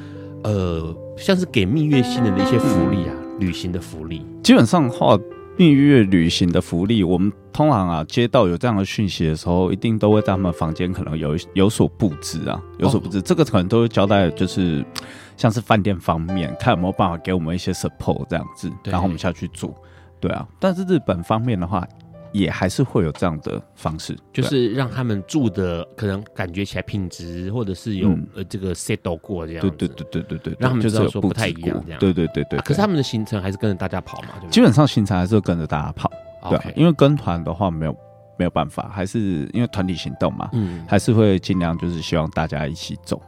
呃，像是给蜜月新人的一些福利啊，旅行的福利。基本上的话。蜜月旅行的福利，我们通常啊接到有这样的讯息的时候，一定都会在他们房间可能有有所布置啊，有所布置。哦、这个可能都会交代，就是像是饭店方面，看有没有办法给我们一些 support 这样子，对然后我们下去住。对啊，但是日本方面的话。也还是会有这样的方式，就是让他们住的可能感觉起来品质，或者是有呃这个 settle 过这样。对对对对对对，让他们知道说不太一样这样。对对对对。可是他们的行程还是跟着大家跑嘛？基本上行程还是跟着大家跑。对，因为跟团的话没有没有办法，还是因为团体行动嘛，嗯，还是会尽量就是希望大家一起走。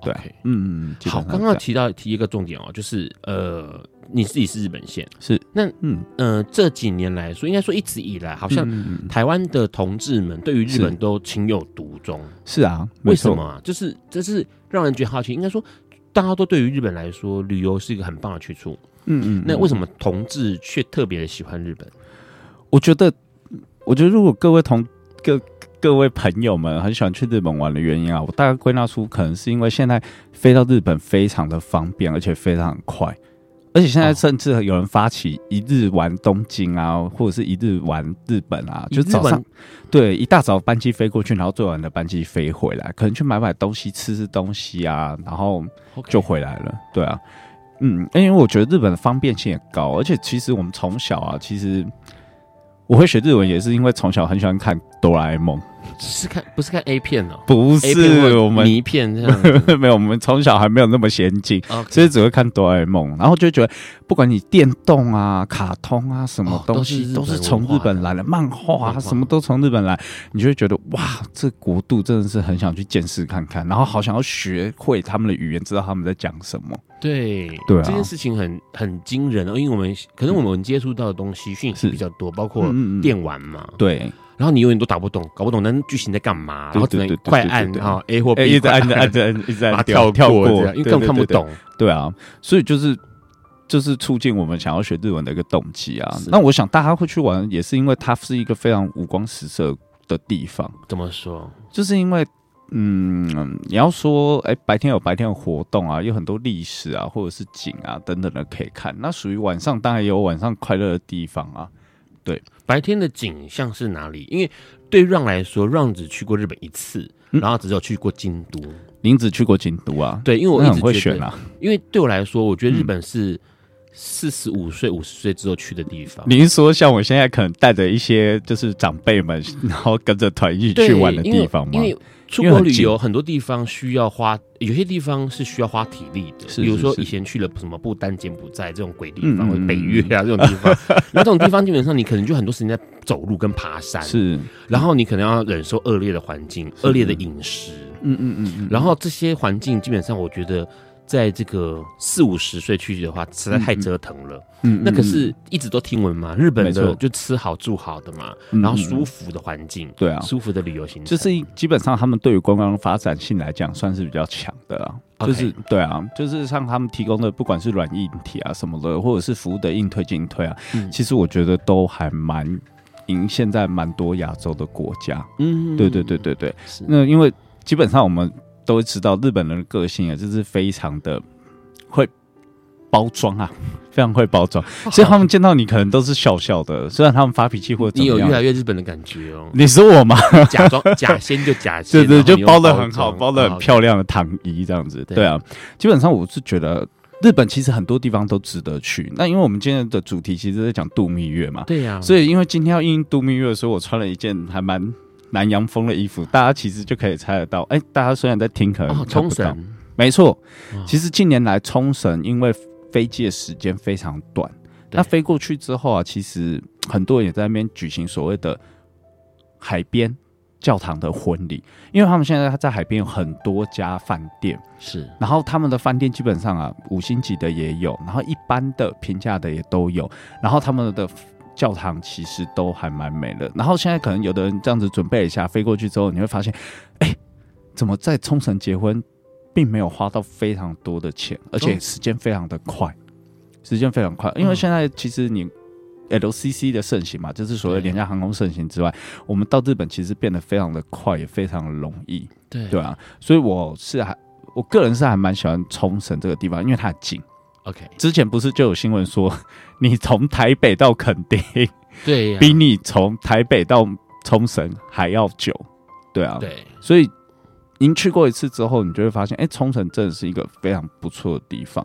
对嗯嗯，好，刚刚提到提一个重点哦，就是呃，你自己是日本线，是那嗯呃这几年来说，应该说一直以来，好像台湾的同志们对于日本都情有独钟。是啊，为什么啊？就是这是让人觉得好奇。应该说，大家都对于日本来说，旅游是一个很棒的去处。嗯嗯，那为什么同志却特别的喜欢日本？我觉得，我觉得如果各位同各。各位朋友们很喜欢去日本玩的原因啊，我大概归纳出可能是因为现在飞到日本非常的方便，而且非常快，而且现在甚至有人发起一日玩东京啊，或者是一日玩日本啊，就早上对一大早班机飞过去，然后最晚的班机飞回来，可能去买买东西吃吃东西啊，然后就回来了。对啊，嗯，因为我觉得日本的方便性也高，而且其实我们从小啊，其实我会学日文也是因为从小很喜欢看哆啦 A 梦。是看不是看 A 片哦，不是我们迷片这样，*laughs* 没有，我们从小还没有那么先进.所以只会看哆啦 A 梦，然后就觉得不管你电动啊、卡通啊什么东西，都是从日本来的，漫画啊什么都从日本来，你就会觉得哇，这国度真的是很想去见识看看，然后好想要学会他们的语言，知道他们在讲什么。对对啊，这件事情很很惊人哦，因为我们可能我们接触到的东西讯息比较多，包括电玩嘛，对。然后你永远都打不懂，搞不懂那剧情在干嘛，然后只能快按哈 A 或 B，一直按着按着按，一直按 *laughs* 跳跳过因为根本看不懂。对啊，所以就是就是促进我们想要学日文的一个动机啊。那我想大家会去玩，也是因为它是一个非常五光十色的地方。怎么说？就是因为嗯，你要说哎，白天有白天的活动啊，有很多历史啊，或者是景啊等等的可以看。那属于晚上，当然也有晚上快乐的地方啊。对，白天的景象是哪里？因为对 Ron 来说，Ron 只去过日本一次，嗯、然后只有去过京都。您只去过京都啊？对，因为我一直会选啊。因为对我来说，我觉得日本是四十五岁、五十岁之后去的地方。您说像我现在可能带着一些就是长辈们，然后跟着团一起去玩的地方吗？因为出国旅游很多地方需要花，有些地方是需要花体力的。比如说以前去了什么不丹、柬埔寨这种鬼地方，或者北越啊这种地方，那这种地方基本上你可能就很多时间在走路跟爬山。是，然后你可能要忍受恶劣的环境、恶劣的饮食。嗯嗯嗯，然后这些环境基本上我觉得。在这个四五十岁去的话，实在太折腾了。嗯，那可是一直都听闻嘛，日本的就吃好住好的嘛，然后舒服的环境，对啊，舒服的旅游行程，就是基本上他们对于观光发展性来讲，算是比较强的啊。就是对啊，就是像他们提供的，不管是软硬体啊什么的，或者是服务的硬推进退啊，其实我觉得都还蛮赢现在蛮多亚洲的国家。嗯，对对对对对。那因为基本上我们。都会知道日本人的个性啊，就是非常的会包装啊，*laughs* 非常会包装，所以他们见到你可能都是笑笑的。虽然他们发脾气或者怎么样，你有越来越日本的感觉哦。你说我吗？假装 *laughs* 假仙就假仙，对对，就包的很好，包的很漂亮的糖衣这样子。对啊，基本上我是觉得日本其实很多地方都值得去。那因为我们今天的主题其实在讲度蜜月嘛，对呀。所以因为今天要应度蜜月，所以我穿了一件还蛮。南洋风的衣服，大家其实就可以猜得到。哎、欸，大家虽然在听，可能猜不到。哦、没错，其实近年来冲绳因为飞机的时间非常短，那飞过去之后啊，其实很多人也在那边举行所谓的海边教堂的婚礼，因为他们现在在海边有很多家饭店，是，然后他们的饭店基本上啊，五星级的也有，然后一般的平价的也都有，然后他们的。教堂其实都还蛮美的，然后现在可能有的人这样子准备一下飞过去之后，你会发现，哎、欸，怎么在冲绳结婚，并没有花到非常多的钱，而且时间非常的快，时间非常快，因为现在其实你 LCC 的盛行嘛，就是所谓廉价航空盛行之外，我们到日本其实变得非常的快，也非常的容易，对。对啊，所以我是还我个人是还蛮喜欢冲绳这个地方，因为它很近。OK，之前不是就有新闻说，你从台北到垦丁，对、啊，比你从台北到冲绳还要久，对啊，对，所以您去过一次之后，你就会发现，哎、欸，冲绳真的是一个非常不错的地方，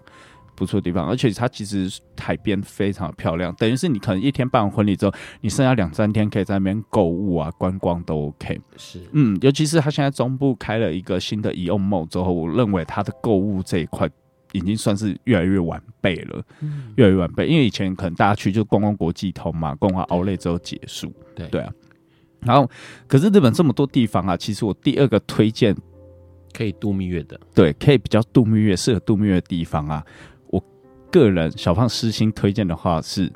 不错的地方，而且它其实海边非常的漂亮，等于是你可能一天办完婚礼之后，你剩下两三天可以在那边购物啊、观光都 OK，是，嗯，尤其是它现在中部开了一个新的 AEON Mall 之后，我认为它的购物这一块。已经算是越来越完备了，嗯、越来越完备。因为以前可能大家去就逛逛国际通嘛，逛完 Outlet 之后结束。对对啊，然后，可是日本这么多地方啊，其实我第二个推荐可以度蜜月的，对，可以比较度蜜月、适合度蜜月的地方啊，我个人小胖私心推荐的话是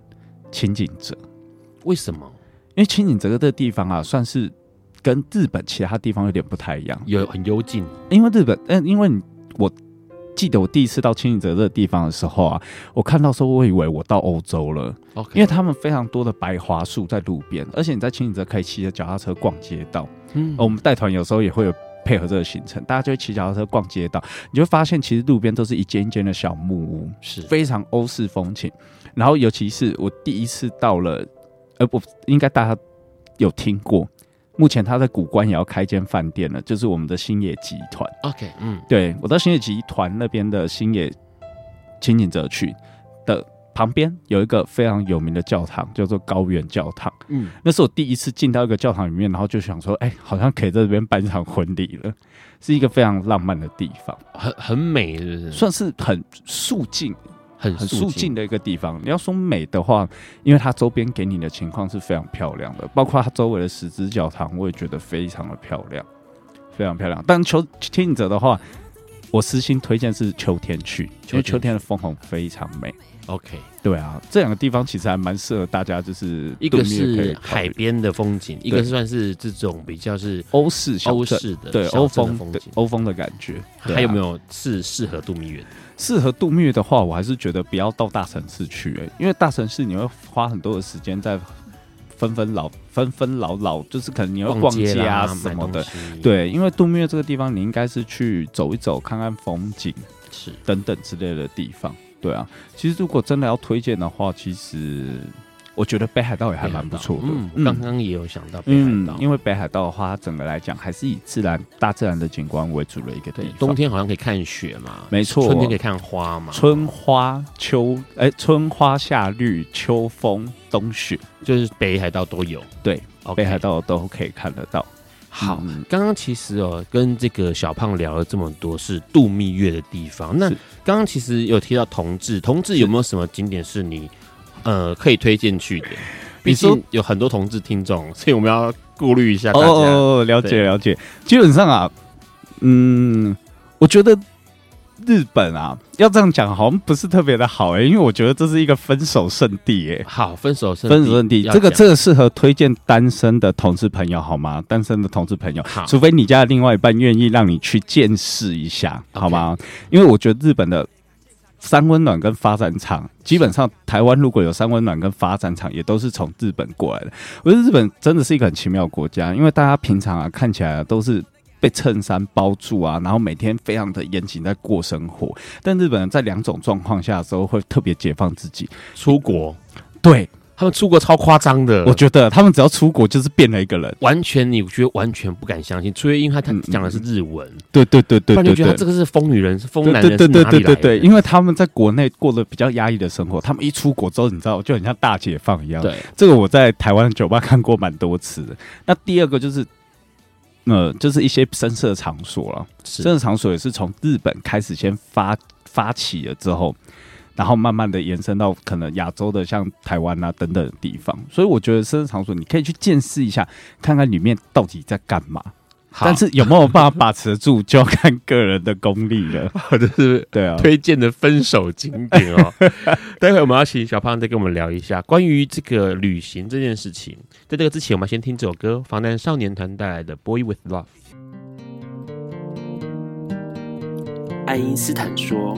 轻井泽。为什么？因为轻井泽这个地方啊，算是跟日本其他地方有点不太一样，有很幽静。因为日本，嗯，因为你我。记得我第一次到轻井泽这个地方的时候啊，我看到时候我以为我到欧洲了.因为他们非常多的白桦树在路边，而且你在轻井泽可以骑着脚踏车逛街道。嗯，我们带团有时候也会有配合这个行程，大家就会骑脚踏车逛街道，你就会发现其实路边都是一间一间的小木屋，是非常欧式风情。然后尤其是我第一次到了，呃，不，应该大家有听过。目前他在古关也要开间饭店了，就是我们的星野集团。OK，嗯，对，我到星野集团那边的星野轻井泽去的旁边有一个非常有名的教堂，叫做高原教堂。嗯，那是我第一次进到一个教堂里面，然后就想说，哎、欸，好像可以在这边办一场婚礼了，是一个非常浪漫的地方，很很美是不是，算是很肃静。很很肃静的一个地方。你要说美的话，因为它周边给你的情况是非常漂亮的，包括它周围的十字教堂，我也觉得非常的漂亮，非常漂亮。但求听者的话，我私心推荐是秋天去，因为秋天的枫红非常美。OK，对啊，这两个地方其实还蛮适合大家，就是一个是海边的风景，一个算是这种比较是欧式欧式的对欧风风景欧风的感觉。还有没有是适合度蜜月的？适合度蜜月的话，我还是觉得不要到大城市去，欸，因为大城市你会花很多的时间在纷纷扰纷纷扰扰，就是可能你要逛街啊什么的。对，因为度蜜月这个地方，你应该是去走一走，看看风景，是等等之类的地方。对啊，其实如果真的要推荐的话，其实。我觉得北海道也还蛮不错的。嗯，刚刚也有想到北海道，嗯，因为北海道的话，整个来讲还是以自然、大自然的景观为主的一个地方。冬天好像可以看雪嘛，没错。春天可以看花嘛，春花秋哎，春花夏绿，秋风冬雪，就是北海道都有。对，北海道都可以看得到。好，刚刚其实哦，跟这个小胖聊了这么多是度蜜月的地方。那刚刚其实有提到同志，同志有没有什么景点是你？呃，可以推荐去的，毕竟有很多同志听众，所以我们要顾虑一下大家。哦，了解了解。基本上啊，嗯，我觉得日本啊，要这样讲好像不是特别的好哎、欸，因为我觉得这是一个分手圣地哎。好，分手圣分手圣地，这个这个适合推荐单身的同志朋友好吗？单身的同志朋友，好，除非你家的另外一半愿意让你去见识一下，好吗.因为我觉得日本的。三温暖跟发展场，基本上台湾如果有三温暖跟发展场，也都是从日本过来的。我觉得日本真的是一个很奇妙的国家，因为大家平常啊看起来啊都是被衬衫包住啊，然后每天非常的严谨在过生活。但日本人在两种状况下的时候会特别解放自己，出国，对。他们出国超夸张的，我觉得他们只要出国就是变了一个人，完全你觉得完全不敢相信，除非因为他他讲的是日文，对对对对，就觉得这个是疯女人，是疯男人，对对对对对，因为他们在国内过得比较压抑的生活，他们一出国之后，你知道就很像大解放一样。对，这个我在台湾的酒吧看过蛮多次的。那第二个就是，呃，就是一些深色场所了，深色场所也是从日本开始先发发起了之后。然后慢慢的延伸到可能亚洲的像台湾啊等等的地方，所以我觉得生日场所你可以去见识一下，看看里面到底在干嘛。但是有没有办法把持住，就要看个人的功力了。*laughs* 好的，是对啊，推荐的分手景点哦。*laughs* 待会我们要请小胖再跟我们聊一下关于这个旅行这件事情。在这个之前，我们先听这首歌，防弹少年团带来的《Boy with Love》。爱因斯坦说。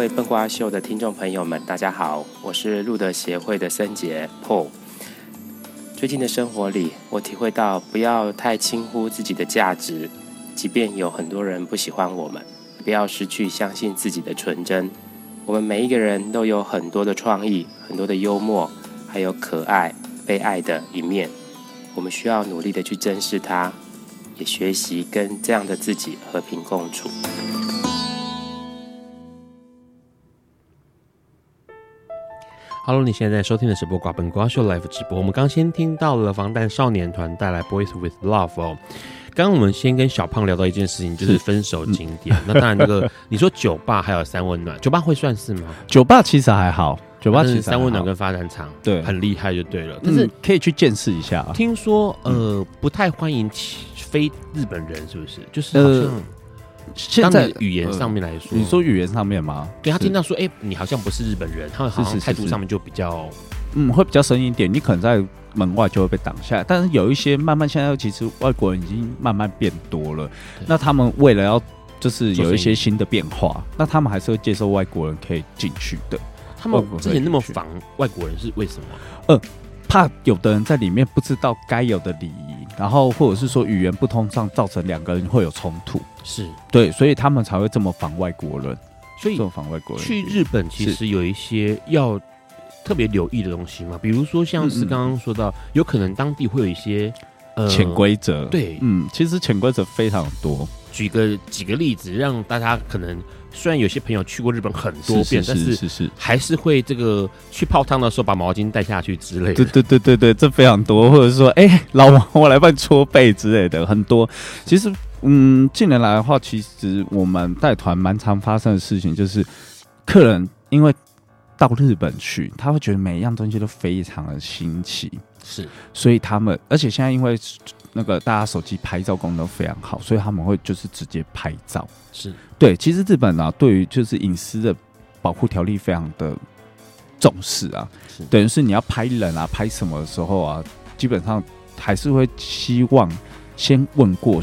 位笨瓜秀的听众朋友们，大家好，我是路德协会的森杰 Paul。最近的生活里，我体会到不要太轻忽自己的价值，即便有很多人不喜欢我们，不要失去相信自己的纯真。我们每一个人都有很多的创意，很多的幽默，还有可爱、被爱的一面。我们需要努力的去珍视它，也学习跟这样的自己和平共处。Hello，你现在在收听的是播瓜本瓜秀 Live 直播。我们刚先听到了防弹少年团带来《Boys with Love》哦。刚刚我们先跟小胖聊到一件事情，就是分手经典。嗯、那当然，那个你说酒吧还有三温暖，酒吧会算是吗？酒吧其实还好，酒吧其实三温暖跟发展场对很厉害就对了。但是可以去见识一下。啊听说呃不太欢迎非日本人，是不是？就是好像。呃现在语言上面来说，呃、你说语言上面吗？对他听到说，哎、欸，你好像不是日本人，他好像态度上面就比较，嗯，会比较生硬一点。你可能在门外就会被挡下来，但是有一些慢慢现在其实外国人已经慢慢变多了。那他们为了要就是有一些新的变化，那他们还是会接受外国人可以进去的。他们之前那么防外国人是为什么？呃，怕有的人在里面不知道该有的礼仪。然后，或者是说语言不通畅造成两个人会有冲突，是对，所以他们才会这么防外国人。所以这么防外国人去日本，其实有一些要特别留意的东西嘛，比如说像是刚刚说到，有可能当地会有一些呃潜规则。对，嗯，其实潜规则非常多。举个几个例子，让大家可能。虽然有些朋友去过日本很多遍，但是还是会这个去泡汤的时候把毛巾带下去之类的。对对对对对，这非常多，或者说，哎、欸，老王，我来帮你搓背之类的，很多。其实，嗯，近年来的话，其实我们带团蛮常发生的事情，就是客人因为到日本去，他会觉得每一样东西都非常的新奇，是，所以他们，而且现在因为。那个大家手机拍照功能非常好，所以他们会就是直接拍照。是对，其实日本啊，对于就是隐私的保护条例非常的重视啊。是，等于是你要拍人啊，拍什么的时候啊，基本上还是会希望先问过，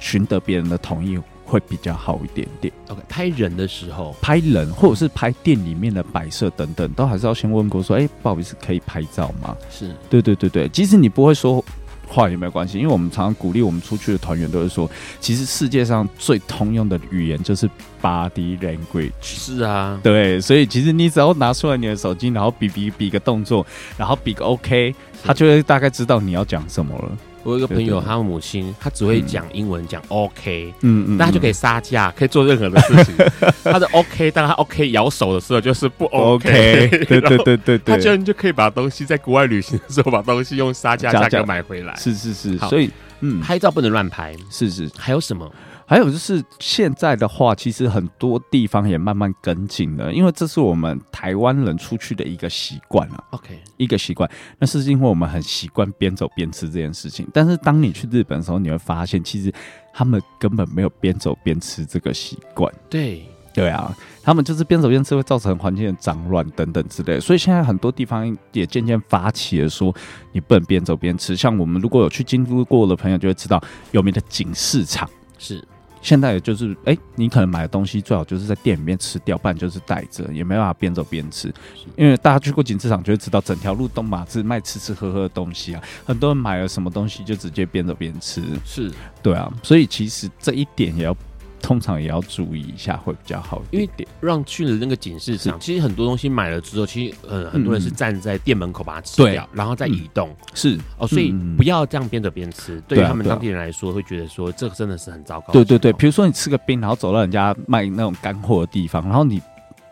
寻得别人的同意会比较好一点点。OK，拍人的时候，拍人或者是拍店里面的摆设等等，都还是要先问过，说，哎、欸，不好意思，可以拍照吗？是对对对对，即使你不会说。话也没有关系，因为我们常常鼓励我们出去的团员都是说，其实世界上最通用的语言就是 body language。是啊，对，所以其实你只要拿出来你的手机，然后比比比个动作，然后比个 OK，他就会大概知道你要讲什么了。我有一个朋友，他母亲，他只会讲英文，讲 OK，嗯嗯，那他就可以杀价，可以做任何的事情。*laughs* 他的 OK，当他 OK 摇手的时候，就是不 OK。*laughs* 对对对对对，他居然就可以把东西在国外旅行的时候，把东西用杀价价格买回来。是是是，所以嗯，拍照不能乱拍。是是，还有什么？还有就是现在的话，其实很多地方也慢慢跟进了，因为这是我们台湾人出去的一个习惯了。OK，一个习惯，那是因为我们很习惯边走边吃这件事情。但是当你去日本的时候，你会发现，其实他们根本没有边走边吃这个习惯。对，对啊，他们就是边走边吃会造成环境的脏乱等等之类的。所以现在很多地方也渐渐发起了说，你不能边走边吃。像我们如果有去京都过的朋友就会知道，有名的锦市场是。现在也就是，哎、欸，你可能买的东西最好就是在店里面吃掉，不然就是带着，也没办法边走边吃。因为大家去过锦市场就会知道，整条路都马是卖吃吃喝喝的东西啊，很多人买了什么东西就直接边走边吃。是，对啊，所以其实这一点也要。通常也要注意一下，会比较好一点，点。因为让去了那个警示场，其实很多东西买了之后，其实呃很多人是站在店门口把它吃掉，然后再移动。是哦，所以不要这样边走边吃。对于他们当地人来说，会觉得说这个真的是很糟糕。对对对，比如说你吃个冰，然后走到人家卖那种干货的地方，然后你。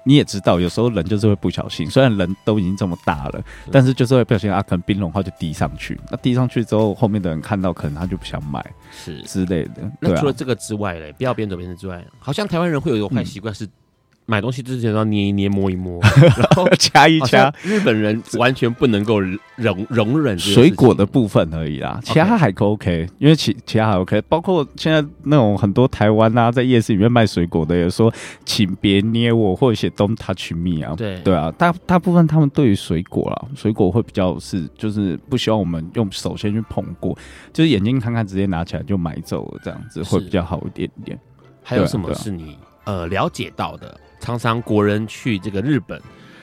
你也知道，有时候人就是会不小心，虽然人都已经这么大了，但是就是会不小心啊，可能冰融化就滴上去。那滴上去之后，后面的人看到，可能他就不想买，是之类的。那除了这个之外嘞，不要边走边吃之外，好像台湾人会有一个坏习惯是。买东西之前都要捏一捏、摸一摸，*laughs* 然后掐一掐。日本人完全不能够容 *laughs* 容忍水果的部分而已啦，其他还可 OK，因为其其他还 OK。包括现在那种很多台湾啊，在夜市里面卖水果的，也说请别捏我，或者写 Don't touch me 啊。对对啊，大大部分他们对于水果啊，水果会比较是就是不希望我们用手先去碰过，就是眼睛看看，直接拿起来就买走了，这样子会比较好一点点。还有什么是你呃了解到的？常常国人去这个日本，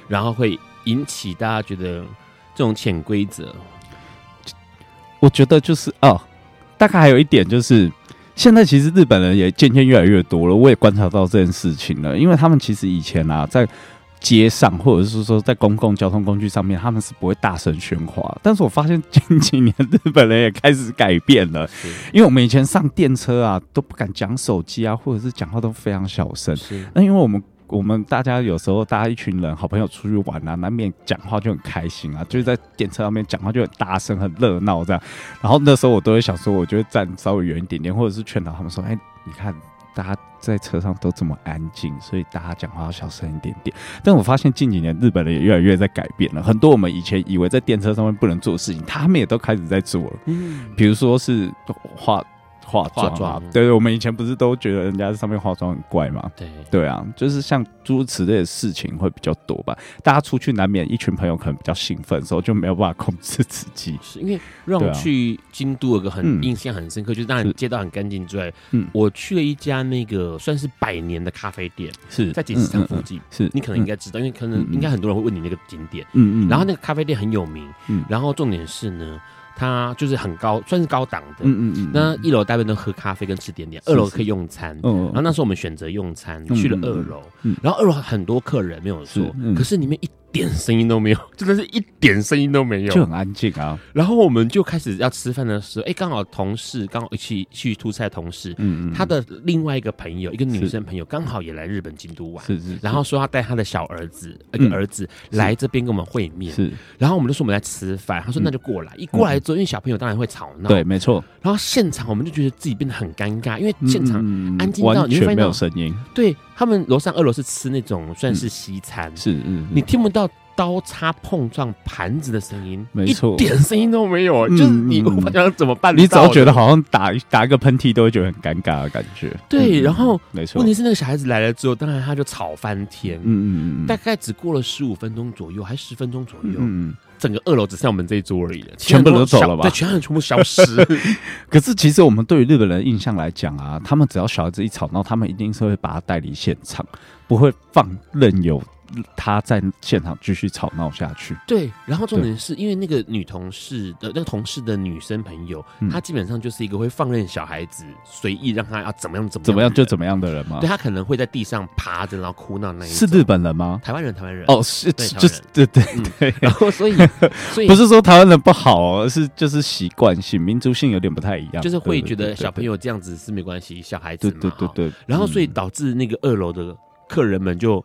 然后会引起大家觉得这种潜规则。我觉得就是哦，大概还有一点就是，现在其实日本人也渐渐越来越多了。我也观察到这件事情了，因为他们其实以前啊，在街上，或者是说在公共交通工具上面，他们是不会大声喧哗。但是我发现近几年日本人也开始改变了，*laughs* 因为我们以前上电车啊都不敢讲手机啊，或者是讲话都非常小声。那因为我们我们大家有时候大家一群人好朋友出去玩啊，难免讲话就很开心啊，就是在电车上面讲话就很大声很热闹这样。然后那时候我都会想说，我就会站稍微远一点点，或者是劝导他们说，哎、你看。大家在车上都这么安静，所以大家讲话要小声一点点。但我发现近几年日本人也越来越在改变了，很多我们以前以为在电车上面不能做的事情，他们也都开始在做了。嗯，比如说是画。化妆啊，对对，我们以前不是都觉得人家在上面化妆很怪吗？对对啊，就是像诸如此类的事情会比较多吧。大家出去难免一群朋友可能比较兴奋的时候，就没有办法控制自己。是因为让去京都有个很印象很深刻，就是当然街道很干净之外，嗯，我去了一家那个算是百年的咖啡店，是在锦市场附近。是你可能应该知道，因为可能应该很多人会问你那个景点。嗯嗯。然后那个咖啡店很有名，嗯，然后重点是呢。它就是很高，算是高档的。嗯嗯嗯。那一楼大部分都喝咖啡跟吃点点，二楼可以用餐。嗯。然后那时候我们选择用餐，去了二楼。嗯。然后二楼很多客人没有坐，可是里面一点声音都没有，*laughs* 真的是一点声音都没有，就很安静啊。然后我们就开始要吃饭的时候，哎，刚好同事刚好一起去出差，同事，嗯嗯，他的另外一个朋友，一个女生朋友，刚好也来日本京都玩，是是。然后说要带他的小儿子，一个儿子来这边跟我们会面，是。然后我们就说我们在吃饭，他说那就过来。一过来之后，因为小朋友当然会吵闹，对，没错。然后现场我们就觉得自己变得很尴尬，因为现场安静到完全没有声音。对，他们楼上二楼是吃那种算是西餐，是嗯，你听不到。刀叉碰撞盘子的声音，没错，一点声音都没有，就是你不知道怎么办？你只要觉得好像打打一个喷嚏都会觉得很尴尬的感觉。对，然后没错，问题是那个小孩子来了之后，当然他就吵翻天。嗯嗯嗯，大概只过了十五分钟左右，还十分钟左右，嗯，整个二楼只剩我们这一桌而已了，全部都走了吧？对，全人全部消失。*laughs* 可是其实我们对于日本人的印象来讲啊，他们只要小孩子一吵闹，他们一定是会把他带离现场，不会放任由。他在现场继续吵闹下去。对，然后重点是因为那个女同事的那个同事的女生朋友，她基本上就是一个会放任小孩子随意让他要怎么样怎么怎么样就怎么样的人嘛？对，他可能会在地上趴着然后哭闹那一。是日本人吗？台湾人，台湾人。哦，是，就是对对对。然后所以 *laughs* 所以不是说台湾人不好，而是就是习惯性、民族性有点不太一样，就是会觉得小朋友这样子是没关系，小孩子嘛。对对对对。然后所以导致那个二楼的客人们就。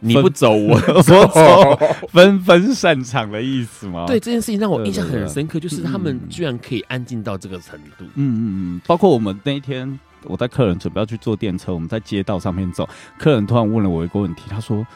你不走，我我走，*laughs* 纷纷散场的意思吗？对，这件事情让我印象很深刻，就是他们居然可以安静到这个程度。嗯嗯嗯，包括我们那一天，我带客人准备要去坐电车，我们在街道上面走，客人突然问了我一个问题，他说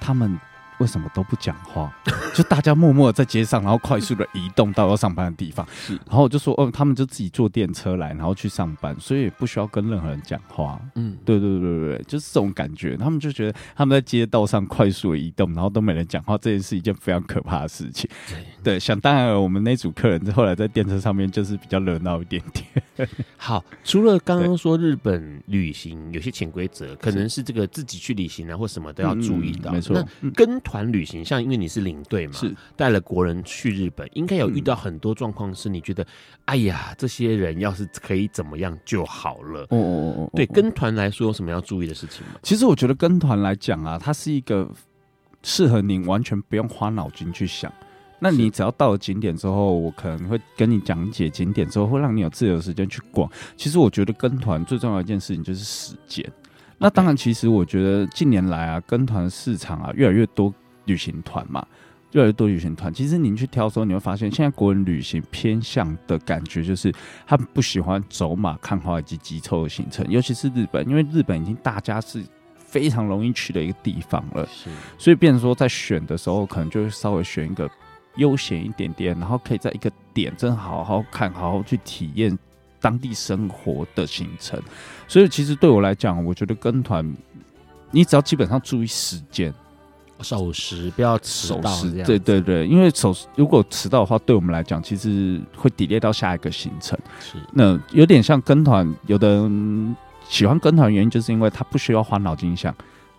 他们。为什么都不讲话？*laughs* 就大家默默的在街上，然后快速的移动到要上班的地方。是，然后我就说，哦，他们就自己坐电车来，然后去上班，所以不需要跟任何人讲话。嗯，对对对对对，就是这种感觉。他们就觉得他们在街道上快速的移动，然后都没人讲话，这件事一件非常可怕的事情。对，对，想当然，我们那组客人后来在电车上面就是比较热闹一点点。*laughs* 好，除了刚刚说日本旅行有些潜规则，可能是这个自己去旅行啊，或什么都要注意到。嗯、没错，跟。团旅行，像因为你是领队嘛，是带了国人去日本，应该有遇到很多状况，是你觉得，嗯、哎呀，这些人要是可以怎么样就好了。哦哦哦，对，跟团来说有什么要注意的事情吗？其实我觉得跟团来讲啊，它是一个适合你完全不用花脑筋去想。那你只要到了景点之后，我可能会跟你讲解景点之后，会让你有自由的时间去逛。其实我觉得跟团最重要的一件事情就是时间。那当然，其实我觉得近年来啊，跟团市场啊越来越多。旅行团嘛，越来越多旅行团。其实您去挑的时候，你会发现，现在国人旅行偏向的感觉就是，他们不喜欢走马看花以及急凑的行程，尤其是日本，因为日本已经大家是非常容易去的一个地方了。是，所以变成说在选的时候，可能就会稍微选一个悠闲一点点，然后可以在一个点真的好好看，好好去体验当地生活的行程。所以其实对我来讲，我觉得跟团，你只要基本上注意时间。守时，不要迟到。对对对，因为守如果迟到的话，对我们来讲，其实会 delay 到下一个行程。是，那有点像跟团，有的人喜欢跟团原因，就是因为他不需要花脑筋想，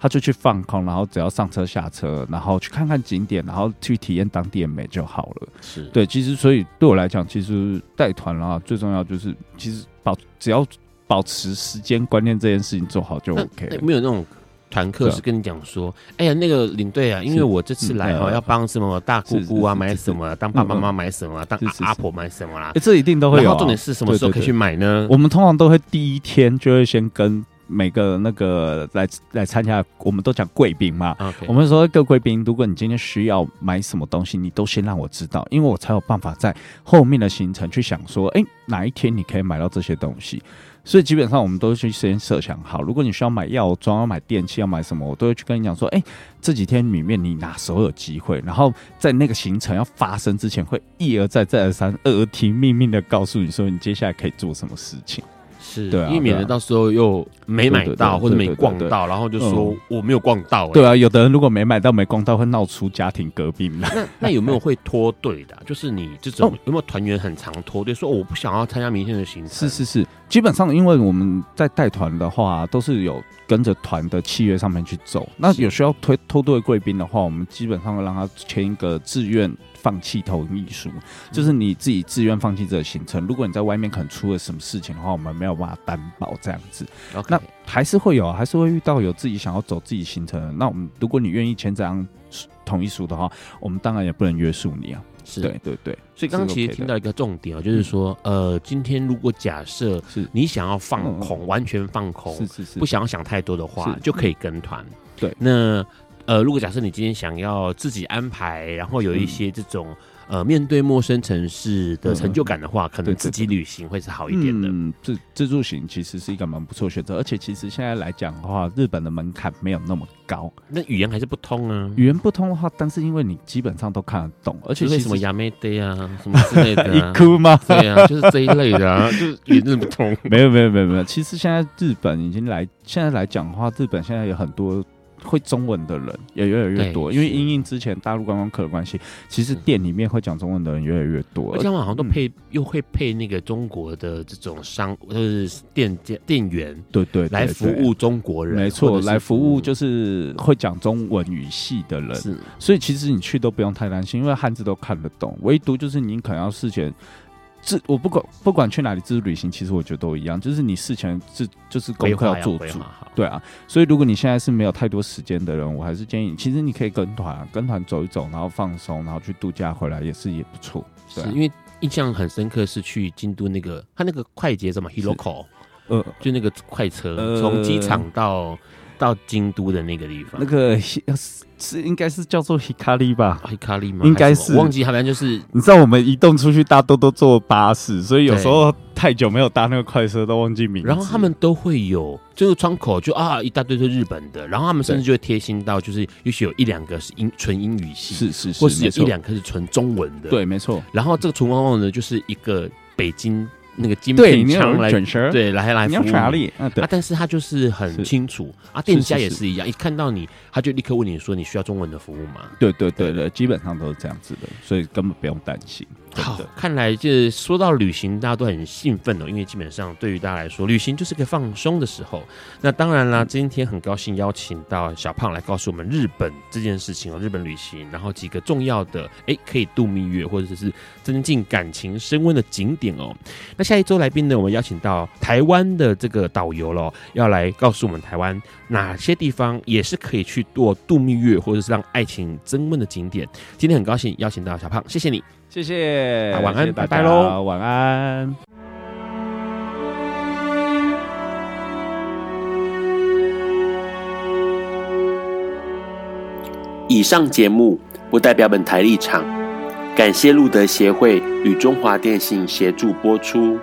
他就去放空，然后只要上车下车，然后去看看景点，然后去体验当地的美就好了。是对，其实所以对我来讲，其实带团啊，最重要就是其实保只要保持时间观念这件事情做好就 OK 了。没有那种。团客是跟你讲说，哎呀，那个领队啊，因为我这次来哈，要帮什么大姑姑啊买什么，当爸爸妈妈买什么，当阿婆买什么啦，这一定都会有。重点是什么时候可以去买呢？我们通常都会第一天就会先跟。每个那个来来参加，我们都讲贵宾嘛。我们说各贵宾，如果你今天需要买什么东西，你都先让我知道，因为我才有办法在后面的行程去想说，哎，哪一天你可以买到这些东西。所以基本上我们都去先设想好，如果你需要买药妆、要买电器、要买什么，我都会去跟你讲说，哎，这几天里面你哪时候有机会，然后在那个行程要发生之前，会一而再、再而三、耳提面命的告诉你说，你接下来可以做什么事情。是，对啊，因为免得到时候又没买到或者没逛到，然后就说我没有逛到。对啊，有的人如果没买到、没逛到，会闹出家庭革命。那 *laughs* 那有没有会脱队的？就是你这种有没有团员很常脱队，说我不想要参加明天的行程？是是是，基本上因为我们在带团的话，都是有跟着团的契约上面去走。那有需要推脱队贵宾的话，我们基本上会让他签一个自愿。放弃同意书，就是你自己自愿放弃这个行程。如果你在外面可能出了什么事情的话，我们没有办法担保这样子。那还是会有，还是会遇到有自己想要走自己行程的。那我们如果你愿意签这样同意书的话，我们当然也不能约束你啊。是对对对。所以刚刚其实听到一个重点啊，就是说，呃，今天如果假设是你想要放空，完全放空，是是是，不想要想太多的话，就可以跟团。对，那。呃，如果假设你今天想要自己安排，然后有一些这种、嗯、呃面对陌生城市的成就感的话，嗯、可能自己旅行会是好一点的。嗯，自自助行其实是一个蛮不错选择，而且其实现在来讲的话，日本的门槛没有那么高。那语言还是不通啊？语言不通的话，但是因为你基本上都看得懂，而且为什么亚美得啊什么之类的、啊，*laughs* 一哭吗？*laughs* 对啊，就是这一类的啊，就是语言不通。*laughs* 没有没有没有没有，其实现在日本已经来，现在来讲的话，日本现在有很多。会中文的人也越来越多，因为因应之前大陆观光客的关系，其实店里面会讲中文的人越来越多，而且好像都配、嗯、又会配那个中国的这种商，就是店店店员，对对，对，来服务中国人，没错，来服务就是会讲中文语系的人，是，所以其实你去都不用太担心，因为汉字都看得懂，唯独就是你可能要事前。自我不管不管去哪里自助旅行，其实我觉得都一样，就是你事前自就是功课要做足，对啊。所以如果你现在是没有太多时间的人，我还是建议，其实你可以跟团，跟团走一走，然后放松，然后去度假回来也是也不错。对因为印象很深刻是去京都那个他那个快捷什么 Hiloko，呃，就那个快车从机场到。到京都的那个地方，那个是应该是叫做 Hikari 吧？Hikari 吗？应该是，忘记，好像就是你知道，我们移动出去大多都坐巴士，所以有时候太久没有搭那个快车，都忘记名字。然后他们都会有这个窗口，就啊一大堆是日本的，然后他们甚至就会贴心到，就是也许有一两个是英纯英语系，是是是，或是有一两个是纯中文的，对，没错。然后这个纯中文呢，就是一个北京。那个金片枪来对来来服啊，但是他就是很清楚。啊，店家也是。一样，一看到你，他就立刻问你说，你需要中文的服务吗？对对对。对，基本上都是这样子的，所以根本不用担心。好，看来就是说到旅行，大家都很兴奋哦，因为基本上对于大家来说，旅行就是个放松的时候。那当然啦，今天很高兴邀请到小胖来告诉我们日本这件事情哦，日本旅行，然后几个重要的哎可以度蜜月或者是增进感情升温的景点哦。那下一周来宾呢，我们邀请到台湾的这个导游喽，要来告诉我们台湾哪些地方也是可以去做度蜜月或者是让爱情增温的景点。今天很高兴邀请到小胖，谢谢你。谢谢，晚安，谢谢拜拜喽，晚安。以上节目不代表本台立场，感谢路德协会与中华电信协助播出。